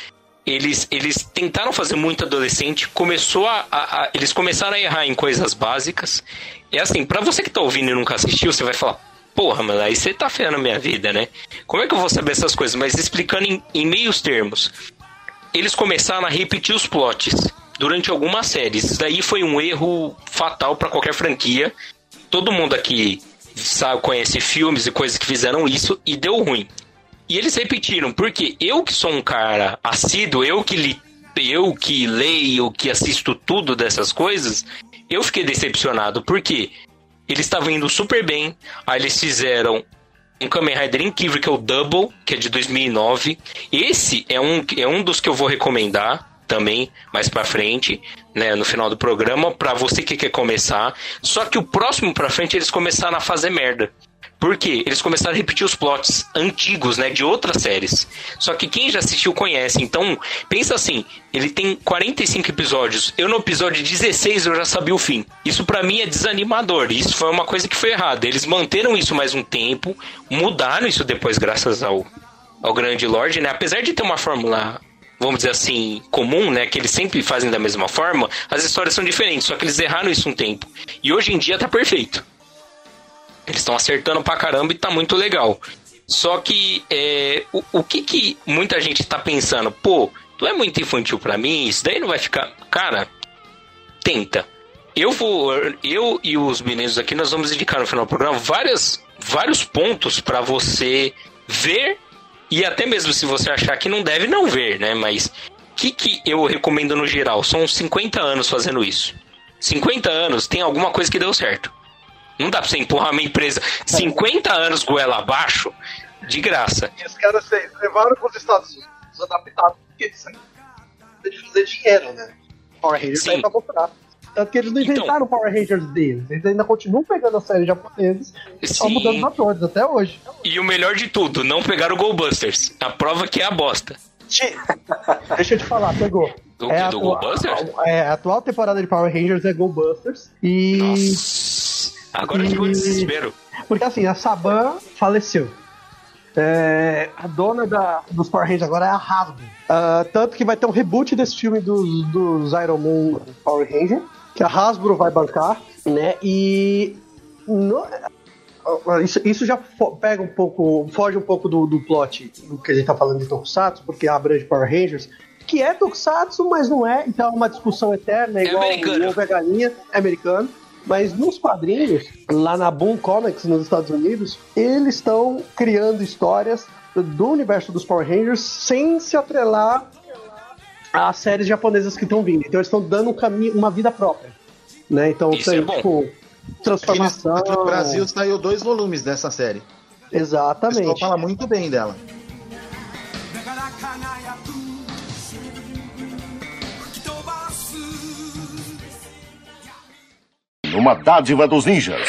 eles, eles tentaram fazer muito adolescente, começou a, a- a- eles começaram a errar em coisas básicas. É assim, pra você que tá ouvindo e nunca assistiu, você vai falar, porra, mano, aí você tá ferrando a minha vida, né? Como é que eu vou saber essas coisas? Mas explicando em, em meios termos. Eles começaram a repetir os plots durante algumas séries. Isso daí foi um erro fatal pra qualquer franquia. Todo mundo aqui sabe, conhece filmes e coisas que fizeram isso e deu ruim. E eles repetiram, porque eu que sou um cara assíduo, eu que li, eu que leio, que assisto tudo dessas coisas, eu fiquei decepcionado, porque eles estavam indo super bem, aí eles fizeram um Kamen Rider incrível que é o Double, que é de 2009. Esse é um, é um dos que eu vou recomendar também mais pra frente, né, no final do programa, pra você que quer começar. Só que o próximo pra frente eles começaram a fazer merda. Por quê? Eles começaram a repetir os plots antigos, né, de outras séries. Só que quem já assistiu conhece. Então, pensa assim, ele tem 45 episódios. Eu no episódio 16 eu já sabia o fim. Isso pra mim é desanimador. Isso foi uma coisa que foi errada. Eles manteram isso mais um tempo, mudaram isso depois graças ao ao Grande Lorde, né? Apesar de ter uma fórmula vamos dizer assim, comum, né? Que eles sempre fazem da mesma forma, as histórias são diferentes, só que eles erraram isso um tempo. E hoje em dia tá perfeito. Eles estão acertando pra caramba e tá muito legal. Só que é, o, o que que muita gente tá pensando? Pô, tu é muito infantil pra mim, isso daí não vai ficar. Cara, tenta. Eu vou. Eu e os meninos aqui, nós vamos indicar no final do programa várias, vários pontos pra você ver e até mesmo se você achar que não deve, não ver, né? Mas o que, que eu recomendo no geral? São 50 anos fazendo isso. 50 anos tem alguma coisa que deu certo. Não dá pra você empurrar uma empresa 50 anos goela abaixo de graça. E os caras se- levaram para os Estados Unidos adaptados porque eles saíram de fazer dinheiro, né? Power Rangers Sim. aí pra comprar. Tanto que eles não Então- inventaram o Power Rangers deles. Eles ainda continuam pegando as séries japonesas e só Sim. mudando os atores até hoje. E o melhor de tudo, não pegaram o Goldbusters. A prova que é a bosta. Deixa eu te falar, pegou. Do, É a do atua- Goldbusters? É, a atual temporada de Power Rangers é Go Busters. E. Nossa. Agora ficou E- desespero. Porque assim, a Saban faleceu. É, a dona da, dos Power Rangers agora é a Hasbro. Ah, tanto que vai ter um reboot desse filme dos, dos Iron Man Power Ranger, que a Hasbro vai bancar, né? E no- ah, isso, isso já pega um pouco, foge um pouco do, do plot do que a gente tá falando de Tokusatsu, porque abrange Power Rangers, que é Tokusatsu, mas não é, então é uma discussão eterna, é É igual americano. o ovo a galinha, é americano. Mas nos quadrinhos, lá na Boom Comics nos Estados Unidos, eles estão criando histórias do universo dos Power Rangers sem se atrelar às séries japonesas que estão vindo. Então eles estão dando um caminho, uma vida própria. Né? Então Isso tem, é bom. tipo, transformação. aqui no Brasil saiu dois volumes dessa série. O pessoal Exatamente. fala muito bem dela. Uma dádiva dos ninjas.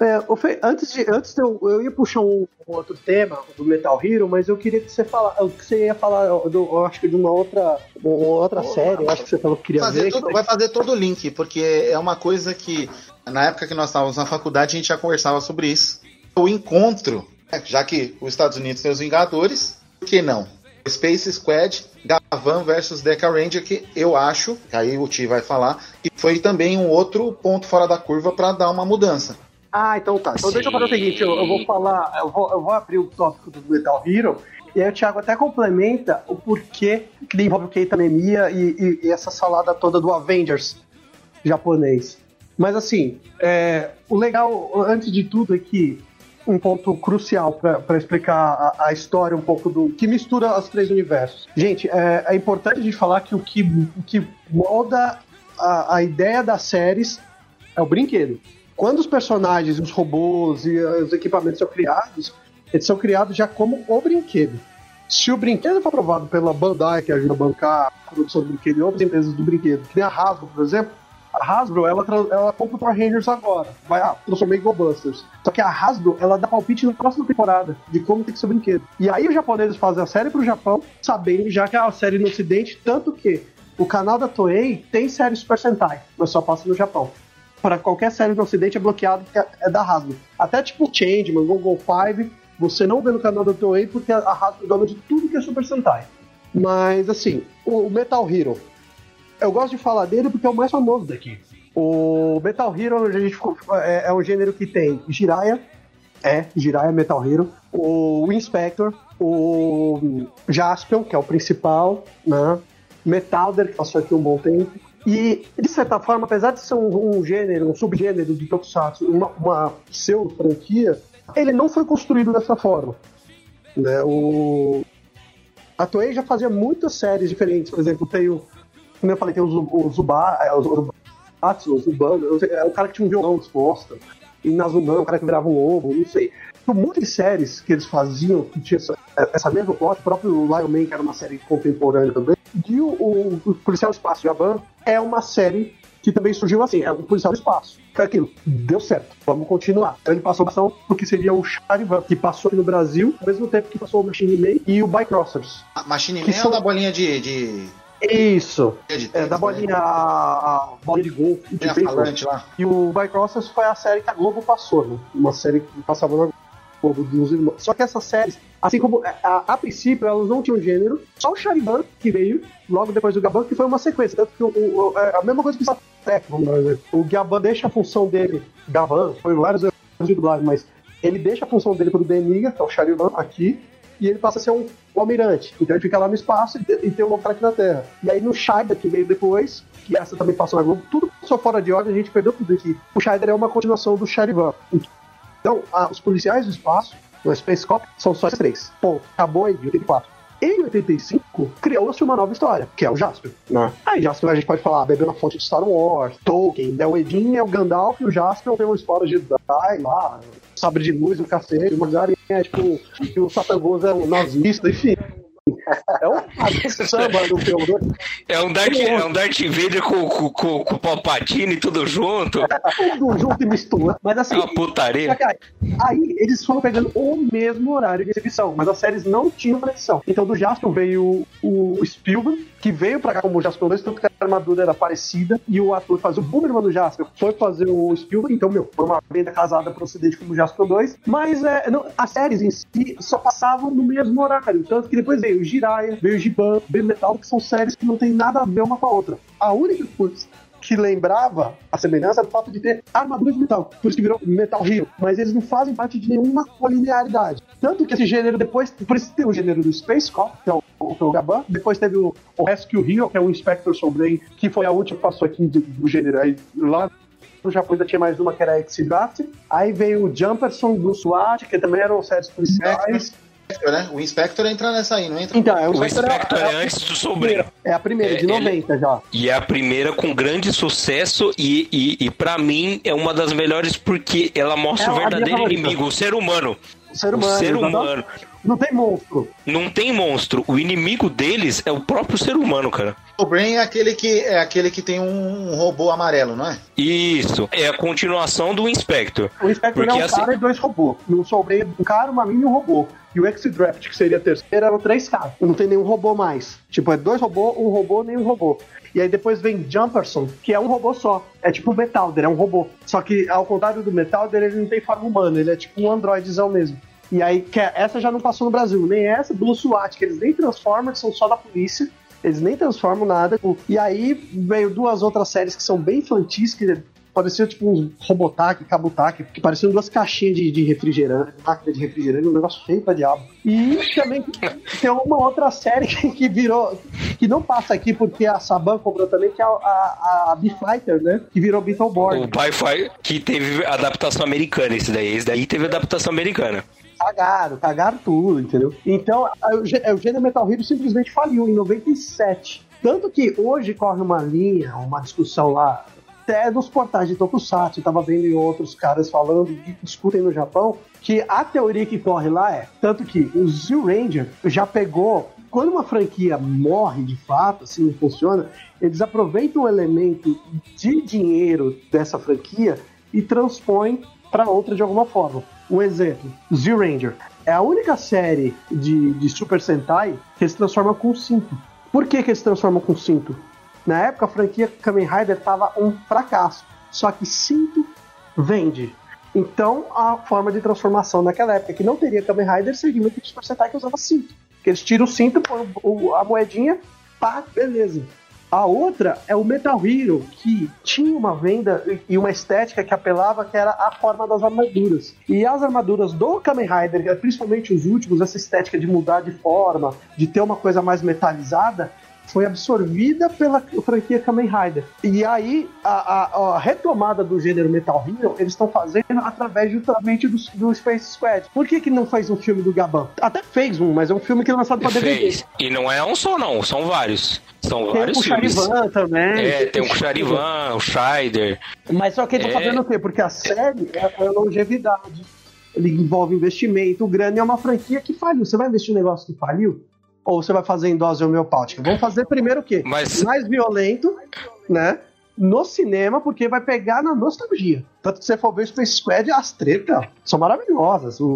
É, antes de, antes de eu, eu ia puxar um, um outro tema do Metal Hero, mas eu queria que você fala, que você ia falar, do, eu acho que de uma outra, uma outra série, eu acho que você falou que queria Fazer ver. tudo- que- vai fazer todo o link, porque é uma coisa que na época que nós estávamos na faculdade a gente já conversava sobre isso. O encontro, já que os Estados Unidos tem os Vingadores, por que não? Space Squad, Gavan versus Deca Ranger, que eu acho, que aí o Ti vai falar, que foi também um outro ponto fora da curva para dar uma mudança. Ah, então tá. Então deixa eu fazer o seguinte, eu, eu vou falar, eu vou, eu vou abrir o tópico do Metal Hero, e aí o Thiago até complementa o porquê que envolve o Keita Nemia e, e- e essa salada toda do Avengers japonês. Mas assim, é, o legal, antes de tudo, é que um ponto crucial para explicar a, a história um pouco do que mistura os três universos. Gente, é, é importante a gente falar que o que, o que molda a, a ideia das séries é o brinquedo. Quando os personagens, os robôs e os equipamentos são criados, eles são criados já como o brinquedo. Se o brinquedo for aprovado pela Bandai, que ajuda a bancar a produção do brinquedo e outras empresas do brinquedo, que nem a Hasbro, por exemplo, a Hasbro, ela, ela compra o Power Rangers agora. Vai, ah, transformar em GoBusters. Só que a Hasbro, ela dá palpite na próxima temporada de como tem que ser o brinquedo. E aí os japoneses fazem a série pro Japão, sabendo já que é a série no ocidente, tanto que o canal da Toei tem série Super Sentai, mas só passa no Japão. Para qualquer série no ocidente é bloqueado é da Hasbro. Até tipo Changeman, Google Five, você não vê no canal da Toei porque a Hasbro é dona de tudo que é Super Sentai. Mas assim, o Metal Hero, eu gosto de falar dele porque é o mais famoso daqui. O Metal Hero a gente é, é um gênero que tem Jiraiya, é, Jiraiya Metal Hero, o Inspector, o Jaspion, que é o principal, né? Metalder, que passou aqui um bom tempo. E, de certa forma, apesar de ser um, um gênero, um subgênero de Tokusatsu, uma, uma pseudo-franquia, ele não foi construído dessa forma. Né? O... A Toei já fazia muitas séries diferentes, por exemplo, tem o como eu falei, tem os, os Zuba, é, os Urubatsu, os Zubano, é o cara que tinha um violão disposto, e Nazuman, o cara que virava um lobo, não sei. Então, muitas séries que eles faziam, que tinha essa, essa mesma plot, o próprio Lion Man, que era uma série contemporânea também, e o, o, o Policial Espaço Jaban é uma série que também surgiu assim, é o Policial do Espaço. Foi aquilo, deu certo, vamos continuar. Então ele passou bastante porque seria o Charivan, que passou aqui no Brasil, ao mesmo tempo que passou o Machine Man e o Bycrossers. A Machine Que Man é são- o da bolinha de. de, Isso, é, tênis, da né? bolinha, a, a bolinha de golfe, de a falante lá. E o Bycrossers foi a série que a Globo passou, né? Uma série que passava na Globo dos irmãos. Só que essas séries, assim como a, a, a princípio elas não tinham gênero, só o Charivan que veio logo depois do Gaban, que foi uma sequência. Tanto que o, o- é a mesma coisa que o Satec, vamos dar um exemplo. O Gaban deixa a função dele, Gaban, foi vários erros de dublagem, mas ele deixa a função dele pro Deniga, que é o Charivan aqui, e ele passa a ser um, um almirante. Então ele fica lá no espaço e, e tem um novo aqui na Terra. E aí no Shider, que veio depois, que essa também passou na Globo, tudo passou fora de ordem, a gente perdeu tudo aqui. O Shider é uma continuação do Charivan. Então, a- os policiais do espaço, no Space Cop, são só esses três. Ponto. Acabou em 84. Em 85, criou-se uma nova história, que é o Jasper. Né? Aí Jasper a gente pode falar, bebeu na fonte de Star Wars, Tolkien, né? o Edin é o Gandalf e o Jasper tem uma história de Jedi lá, sabre de luz, o cacete, o Magari é tipo, que o Satangoso é um nazista, enfim. É um samba do. É um Darth, é um Darth Vader com, com, com, o Palpatine tudo junto. Tudo junto e mistura. Mas É assim, uma putaria. Aí, eles foram pegando o mesmo horário de exibição, mas as séries não tinham conexão. Então do Jasper veio o, Spielberg, que veio pra cá como o Jasper 2, tanto que a armadura era parecida, e o ator que fazia o Boomerman do Jasper foi fazer o Spielberg, então, meu, foi uma venda casada pro ocidente como o Jasper 2, mas é, não, as séries em si só passavam no mesmo horário, tanto que depois veio o Jiraiya, veio Giban, veio Metal, que são séries que não tem nada a ver uma com a outra. A única coisa que lembrava a semelhança do fato de ter armadura de metal, por isso que virou Metal Hero, mas eles não fazem parte de nenhuma linearidade. Tanto que esse gênero depois, por isso tem o gênero do Space Cop, que é o, o, é o Gaban, depois teve o, o Rescue Hero, que é o Inspector Soulbrain, que foi a última que passou aqui do, gênero. Aí lá no Japão ainda tinha mais uma que era X-Draft, aí veio o Jumperson do SWAT, que também eram séries policiais. Né? O Inspector entra nessa aí, não entra? Então, é o, O Inspector é- é, é antes do sobrinho. é a primeira, de É, ele- 90 já. E é a primeira com grande sucesso e, e, e para mim é uma das melhores porque ela mostra É o verdadeiro inimigo, o ser humano. O ser humano. o ser humano. Não tem monstro. Não tem monstro. O inimigo deles é o próprio ser humano, cara. O Brain é aquele que é aquele que tem um robô amarelo, não é? Isso. É a continuação do Inspector. O Inspector Porque é um assim- cara e dois robôs. Não sobrei um cara, uma mina e um robô. E o X-Draft, que seria a terceira, eram três caras. Não tem nenhum robô mais. Tipo, é dois robôs, um robô, nenhum robô. E aí depois vem Jumperson, que é um robô só. É tipo o Metalder, é um robô. Só que, ao contrário do Metalder, ele não tem forma humana, ele é tipo um androidzão mesmo. E aí, que é- essa já não passou no Brasil, nem essa, Blue SWAT, que eles nem transformam, que são só da polícia. Eles nem transformam nada. E aí veio duas outras séries que são bem infantis, que pareciam tipo uns Robotac, Cabutac, que pareciam duas caixinhas de, de refrigerante, máquina de refrigerante, um negócio feio pra diabo. E também tem uma outra série que, que virou, que não passa aqui porque a Saban comprou também, que é a, a, a B-Fighter, né? Que virou O Beetleborg. Wi-Fi que teve adaptação americana, esse daí. Esse daí teve adaptação americana. Cagaram, cagaram tudo, entendeu? Então, o o gênero Metal Hero simplesmente faliu em 97. Tanto que hoje corre uma linha, uma discussão lá até nos portais de Tokusatsu, eu tava vendo em outros caras falando, que discutem no Japão, que a teoria que corre lá é, tanto que o Zio Ranger já pegou, quando uma franquia morre de fato, assim não funciona, eles aproveitam o elemento de dinheiro dessa franquia e transpõem para outra de alguma forma. Um exemplo, Zio Ranger. É a única série de, de Super Sentai que se transforma com cinto. Por que, que se transformam com cinto? Na época, a franquia Kamen Rider estava um fracasso. Só que cinto vende. Então, a forma de transformação naquela época que não teria Kamen Rider seria muito de Sentai que usava cinto. Que eles tiram o cinto, põem a moedinha, pá, beleza. A outra é o Metal Hero, que tinha uma venda e uma estética que apelava, que era a forma das armaduras. E as armaduras do Kamen Rider, principalmente os últimos, essa estética de mudar de forma, de ter uma coisa mais metalizada, foi absorvida pela franquia Kamen Rider. E aí, a, a- a retomada do gênero Metal Hero, eles estão fazendo através justamente do, do Space Squad. Por que, que não faz um filme do Gaban? Até fez um, mas é um filme que é lançado para DVD. Fez. E não é um só, não, são vários. São Tem vários o filmes. Charivan também. É, tem o Charivan, o Scheider. Mas só que ele tá É. fazendo o quê? Porque a série é a longevidade. Ele envolve investimento, grana e é uma franquia que faliu. Você vai investir um negócio que faliu? Ou você vai fazer em dose homeopática? Vamos fazer primeiro o quê? Mas- Mais violento, né? No cinema, porque vai pegar na nostalgia. Tanto que você for ver o Space Squad, as tretas são maravilhosas. O,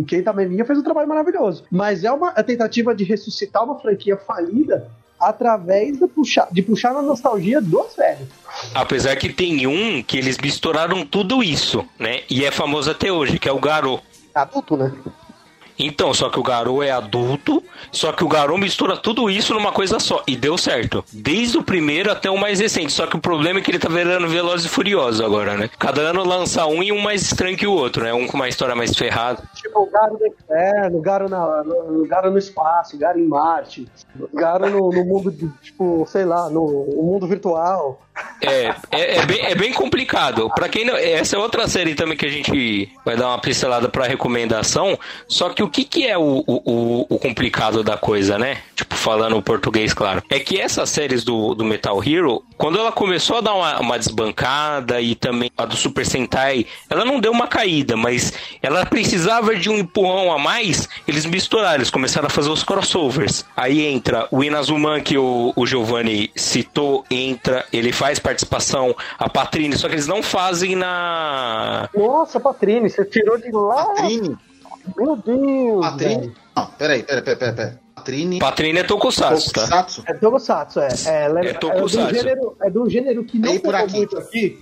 o Keita Meminha fez um trabalho maravilhoso. Mas é uma tentativa de ressuscitar uma franquia falida através de puxar, de puxar na nostalgia dos velhos. Apesar que tem um que eles misturaram tudo isso, né? E é famoso até hoje, que é o Garou. Adulto, né? Então, só que o Garou é adulto, só que o Garou mistura tudo isso numa coisa só. E deu certo. Desde o primeiro até o mais recente. Só que o problema é que ele tá virando Velozes e Furiosos agora, né? Cada ano lança um e um mais estranho que o outro, né? Um com uma história mais ferrada. Tipo, o Garo no inferno, o Garo, na, no, o Garo no espaço, o Garo em Marte, o Garo no, no mundo, de, tipo, sei lá, no, no mundo virtual. É, é, é bem, é bem complicado. Pra quem não. Essa é outra série também que a gente vai dar uma pincelada pra recomendação. Só que o que, que é o, o, o- complicado da coisa, né? Tipo, falando o português, claro. É que essas séries do, do Metal Hero, quando ela começou a dar uma, uma desbancada e também a do Super Sentai, ela não deu uma caída, mas ela precisava de um empurrão a mais. Eles misturaram, eles começaram a fazer os crossovers. Aí entra o Inazuman, que o, o Giovanni citou, entra, ele faz participação, a Patrine, só que eles não fazem na. Nossa, Patrine, você tirou de lá. Patrine? Meu Deus. Patrine? velho. Não, peraí, peraí, peraí, peraí. peraí. Patrine. Patrine é Tokusatsu, tá? É Tokusatsu, é. É, É é, Tokusatsu. é, de um gênero, é de um gênero que não pegou aqui. muito aqui,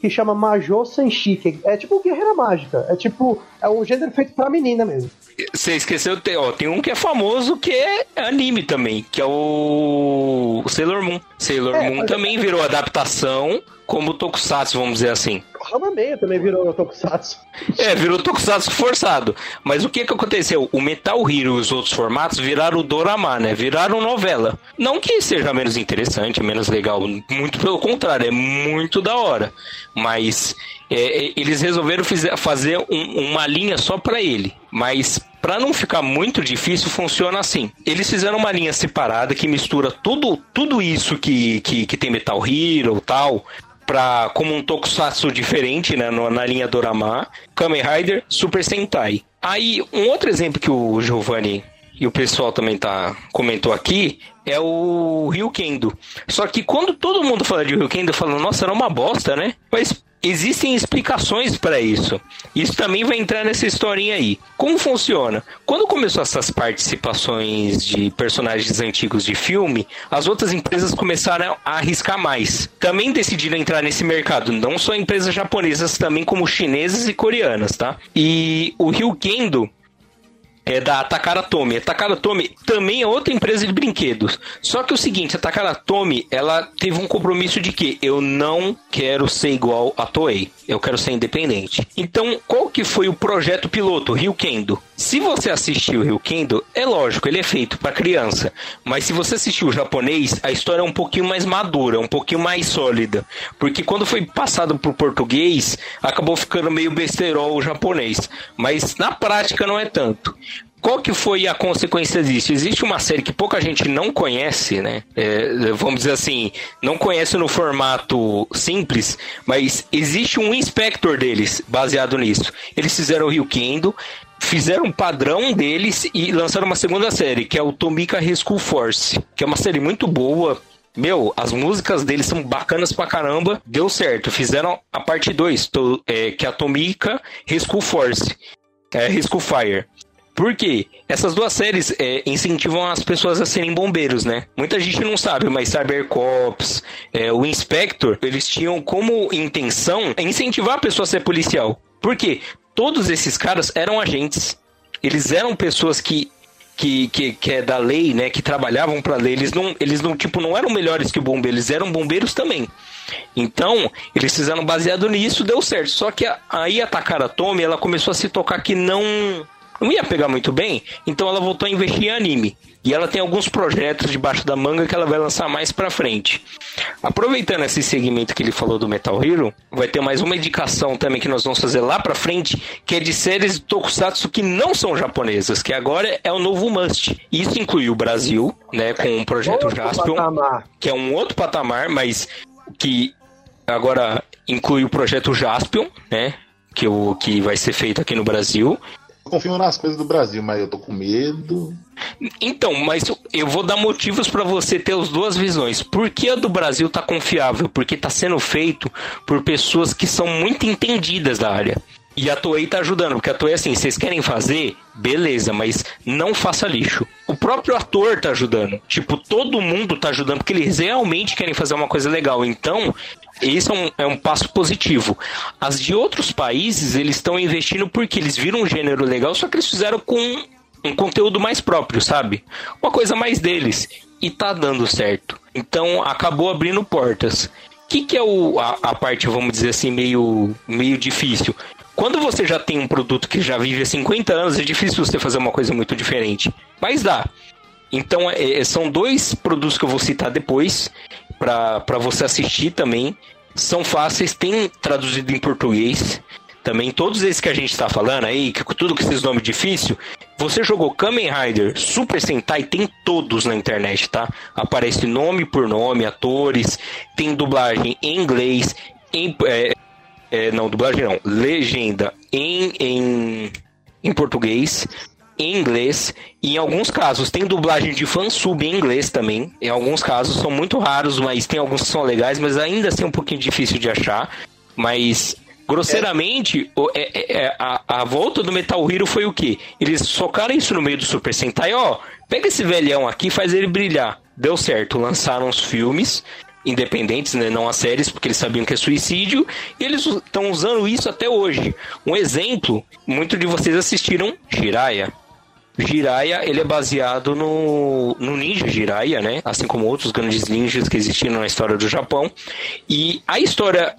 que chama Majô Senshi, que é tipo Guerreira Mágica. É tipo, é um gênero feito pra menina mesmo. Você esqueceu, tem, ó, tem um que é famoso que é anime também, que é o Sailor Moon. Sailor É, Moon mas- também virou adaptação como Tokusatsu, vamos dizer assim. Rama Meia também virou Tokusatsu. É, virou Tokusatsu forçado. Mas o que que aconteceu? O Metal Hero e os outros formatos viraram o Dorama, né? Viraram novela. Não que seja menos interessante, menos legal. Muito pelo contrário, é muito da hora. Mas é, é, eles resolveram fazer um- uma linha só pra ele. Mas Pra não ficar muito difícil, funciona assim. Eles fizeram uma linha separada que mistura tudo, tudo isso que, que, que tem Metal Hero tal, pra, como um tokusatsu diferente, né, na linha Dorama, Kamen Rider, Super Sentai. Aí, um outro exemplo que o Giovanni e o pessoal também tá comentou aqui é o Ryukendo. Só que quando todo mundo fala de Ryukendo, fala, nossa, era uma bosta, né? Mas existem explicações para isso. Isso também vai entrar nessa historinha aí. Como funciona? Quando começou essas participações de personagens antigos de filme, as outras empresas começaram a arriscar mais. Também decidiram entrar nesse mercado, não só empresas japonesas, também como chinesas e coreanas, tá? E o Ryukendo é da Takara Tomy. A Takara Tomy também é outra empresa de brinquedos. Só que é o seguinte, a Takara Tomy, ela teve um compromisso de que eu não quero ser igual a Toei. Eu quero ser independente. Então, qual que foi o projeto piloto, Ryukendo? Se você assistiu o Ryukendo, é lógico, ele é feito para criança. Mas se você assistiu o japonês, a história é um pouquinho mais madura, um pouquinho mais sólida. Porque quando foi passado pro português, acabou ficando meio besterol o japonês. Mas na prática não é tanto. qual que foi a consequência disso? Existe uma série que pouca gente não conhece, né? É, vamos dizer assim, não conhece no formato simples, mas existe um inspector deles baseado nisso. Eles fizeram o Rio Kendo, fizeram um padrão deles e lançaram uma segunda série, que é o Tomika Rescue Force, que é uma série muito boa. Meu, as músicas deles são bacanas pra caramba. Deu certo. Fizeram a parte 2, é, que é a Tomika Rescue Force. É, Rescue Fire. Por quê? Essas duas séries é, incentivam as pessoas a serem bombeiros, né? Muita gente não sabe, mas Cybercops, é, o Inspector, eles tinham como intenção incentivar a pessoa a ser policial. Por quê? Todos esses caras eram agentes. Eles eram pessoas que que, que, que, é da lei, né, que trabalhavam para lei, eles não, eles não, tipo, não eram melhores que o bombeiro, eles eram bombeiros também. Então, eles fizeram baseado nisso, deu certo. Só que a, aí a Takara Tomy, ela começou a se tocar que não não ia pegar muito bem, então ela voltou a investir em anime. E ela tem alguns projetos debaixo da manga que ela vai lançar mais pra frente. Aproveitando esse segmento que ele falou do Metal Hero, vai ter mais uma indicação também que nós vamos fazer lá pra frente, que é de séries de Tokusatsu que não são japonesas, que agora é o novo must. Isso inclui o Brasil, né, com o projeto Outro Jaspion, patamar. que é um outro patamar, mas que agora inclui o projeto Jaspion, né, que, o, que vai ser feito aqui no Brasil. Confio nas coisas do Brasil, mas eu tô com medo. Então, mas eu vou dar motivos para você ter as duas visões. Por que a do Brasil tá confiável? Porque tá sendo feito por pessoas que são muito entendidas da área. E a Toei tá ajudando, porque a Toei é assim, vocês querem fazer? Beleza, mas não faça lixo. O próprio ator tá ajudando. Tipo, todo mundo tá ajudando, porque eles realmente querem fazer uma coisa legal. Então, esse é um, é um passo positivo. As de outros países, eles estão investindo porque eles viram um gênero legal, só que eles fizeram com um conteúdo mais próprio, sabe? Uma coisa mais deles. E tá dando certo. Então, acabou abrindo portas. O que, que é o, a, a parte, vamos dizer assim, meio, meio difícil? Quando você já tem um produto que já vive há 50 anos, é difícil você fazer uma coisa muito diferente. Mas dá. Então, é, são dois produtos que eu vou citar depois, para você assistir também. São fáceis, tem traduzido em português. Também todos esses que a gente está falando aí, que tudo com esses nomes difíceis, você jogou Kamen Rider, Super Sentai, tem todos na internet, tá? Aparece nome por nome, atores, tem dublagem em inglês, em, é, é, não, dublagem não, legenda em, em, em português, em inglês, e em alguns casos tem dublagem de fansub em inglês também. Em alguns casos são muito raros, mas tem alguns que são legais, mas ainda assim é um pouquinho difícil de achar. Mas grosseiramente, é- é- é- a, a volta do Metal Hero foi o quê? Eles socaram isso no meio do Super Sentai, ó, pega esse velhão aqui faz ele brilhar. Deu certo, lançaram os filmes independentes, né, não as séries, porque eles sabiam que é suicídio, e eles estão usando isso até hoje. Um exemplo, muitos de vocês assistiram Jiraiya. Jiraiya, ele é baseado no, no ninja Jiraiya, né? Assim como outros grandes ninjas que existiram na história do Japão. E a história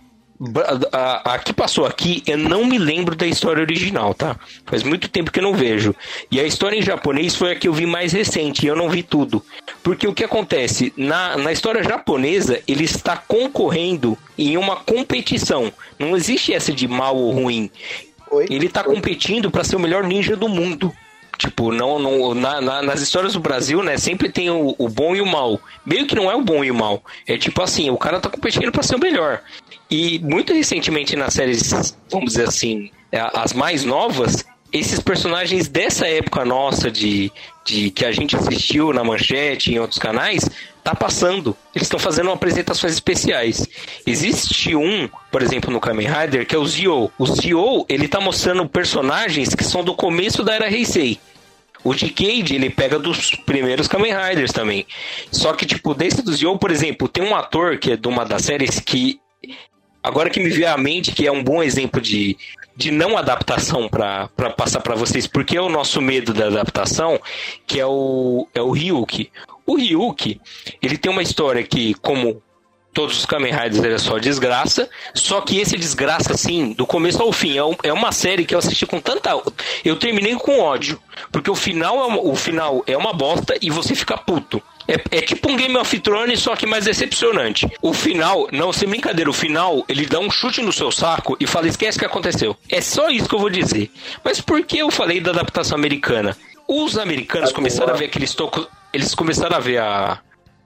a, a que passou aqui, eu não me lembro da história original, tá? Faz muito tempo que eu não vejo. E a história em japonês foi a que eu vi mais recente, e eu não vi tudo. Porque o que acontece? Na, na história japonesa, ele está concorrendo em uma competição. Não existe essa de mal ou ruim. Ele tá competindo para ser o melhor ninja do mundo. Tipo, não, não na- na- nas histórias do Brasil, né, sempre tem o, o bom e o mal. Meio que não é o bom e o mal. É tipo assim, o cara tá competindo para ser o melhor. E muito recentemente nas séries, vamos dizer assim, é, as mais novas, esses personagens dessa época nossa de, de que a gente assistiu na manchete e em outros canais, tá passando. Eles estão fazendo apresentações especiais. Existe um, por exemplo, no Kamen Rider, que é o Zio. O Zio, ele tá mostrando personagens que são do começo da era Heisei. O Decade, ele pega dos primeiros Kamen Riders também. Só que, tipo, desse do Zio, por exemplo, tem um ator que é de uma das séries que. Agora que me veio à mente, que é um bom exemplo de, de não adaptação para passar para vocês, porque é o nosso medo da adaptação, que é o, é o Ryuki. O Ryuki, ele tem uma história que, como todos os Kamen Riders, ele é só desgraça, só que esse desgraça, assim, do começo ao fim, é, um- é uma série que eu assisti com tanta... Eu terminei com ódio, porque o final é o final é uma bosta e você fica puto. É, é tipo um Game of Thrones, só que mais decepcionante. O final, não, sem brincadeira, o final, ele dá um chute no seu saco e fala, esquece o que aconteceu. É só isso que eu vou dizer. Mas por que eu falei da adaptação americana? Os americanos começaram a ver aqueles tocos. Eles começaram a ver a,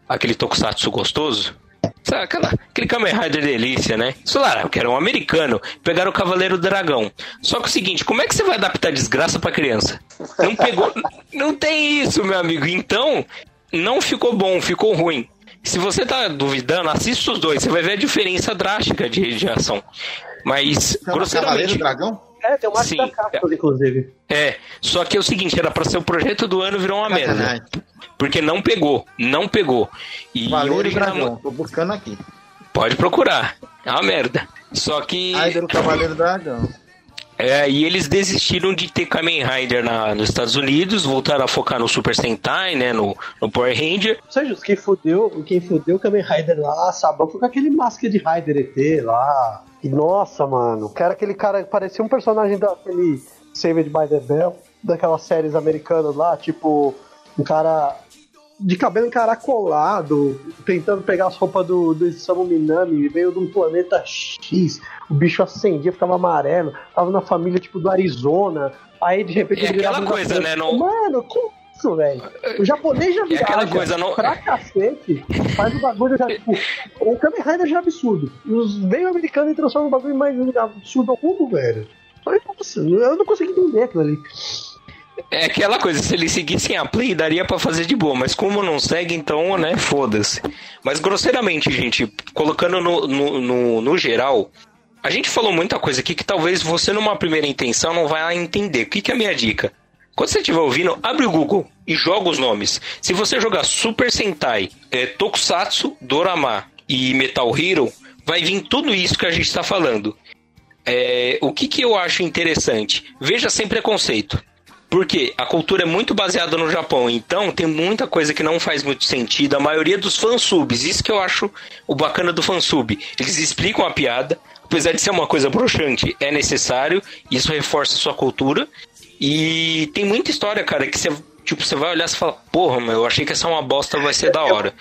aquele tokusatsu gostoso. Sabe, aquela, aquele Kamen Rider delícia, né? Eles falaram, eu quero um americano. Pegaram o Cavaleiro Dragão. Só que é o seguinte, como é que você vai adaptar desgraça pra criança? Não pegou. não tem isso, meu amigo. Então, não ficou bom, ficou ruim. Se você tá duvidando, assista os dois. Você vai ver a diferença drástica de, de ação. Mas, Cavaleiro grosseiramente. Dragão? É, tem o Marco Sim. da Castro, inclusive. É, só que é o seguinte, era pra ser o projeto do ano virou uma merda. Porque não pegou, não pegou. E Cavaleiro original- Dragão. Tô buscando aqui. Pode procurar. É uma merda. Só que. Rider do Cavaleiro Dragão. É, e eles desistiram de ter Kamen Rider na, nos Estados Unidos, voltaram a focar no Super Sentai, né? No, no Power Ranger. Ou seja, quem fudeu, quem fudeu o Kamen Rider lá, sabão, foi com aquele máscara de Rider ET lá. E nossa, mano, que era aquele cara que parecia um personagem daquele Saved by the Bell, daquelas séries americanas lá, tipo, um cara de cabelo encaracolado, tentando pegar as roupas do, do Isamu Minami, veio de um planeta X, o bicho acendia, ficava amarelo, tava na família tipo do Arizona, aí de repente É aquela coisa, né, não- Mano, que isso, velho? O japonês já É viaja aquela coisa, não- pra cacete, faz o bagulho já, tipo, o Kamen Rider já é absurdo. E os veio americanos e transformam o bagulho mais absurdo ao mundo, velho. Nossa, eu não consegui entender aquilo ali. É aquela coisa, se eles seguissem a play, daria pra fazer de boa, mas como não segue, então, né, foda-se. Mas grosseiramente, gente, colocando no, no, no, no geral, a gente falou muita coisa aqui que talvez você, numa primeira intenção, não vai entender. O que, que é a minha dica? Quando você estiver ouvindo, abre o Google e joga os nomes. Se você jogar Super Sentai, é, Tokusatsu, Dorama e Metal Hero, vai vir tudo isso que a gente está falando. É, o que, que eu acho interessante? Veja sem preconceito. Porque a cultura é muito baseada no Japão, então tem muita coisa que não faz muito sentido. A maioria dos fansubs, isso que eu acho o bacana do fansub. Eles explicam a piada, apesar de ser uma coisa broxante, é necessário, isso reforça a sua cultura. E tem muita história, cara, que você, tipo, você vai olhar e fala, porra, meu, eu achei que essa é uma bosta, vai ser da hora.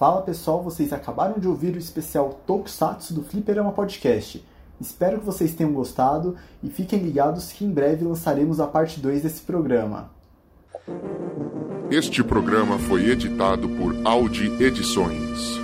Fala pessoal, vocês acabaram de ouvir o especial Tokusatsu do Fliperama Podcast. Espero que vocês tenham gostado e fiquem ligados que em breve lançaremos a parte 2 desse programa. Este programa foi editado por Audi Edições.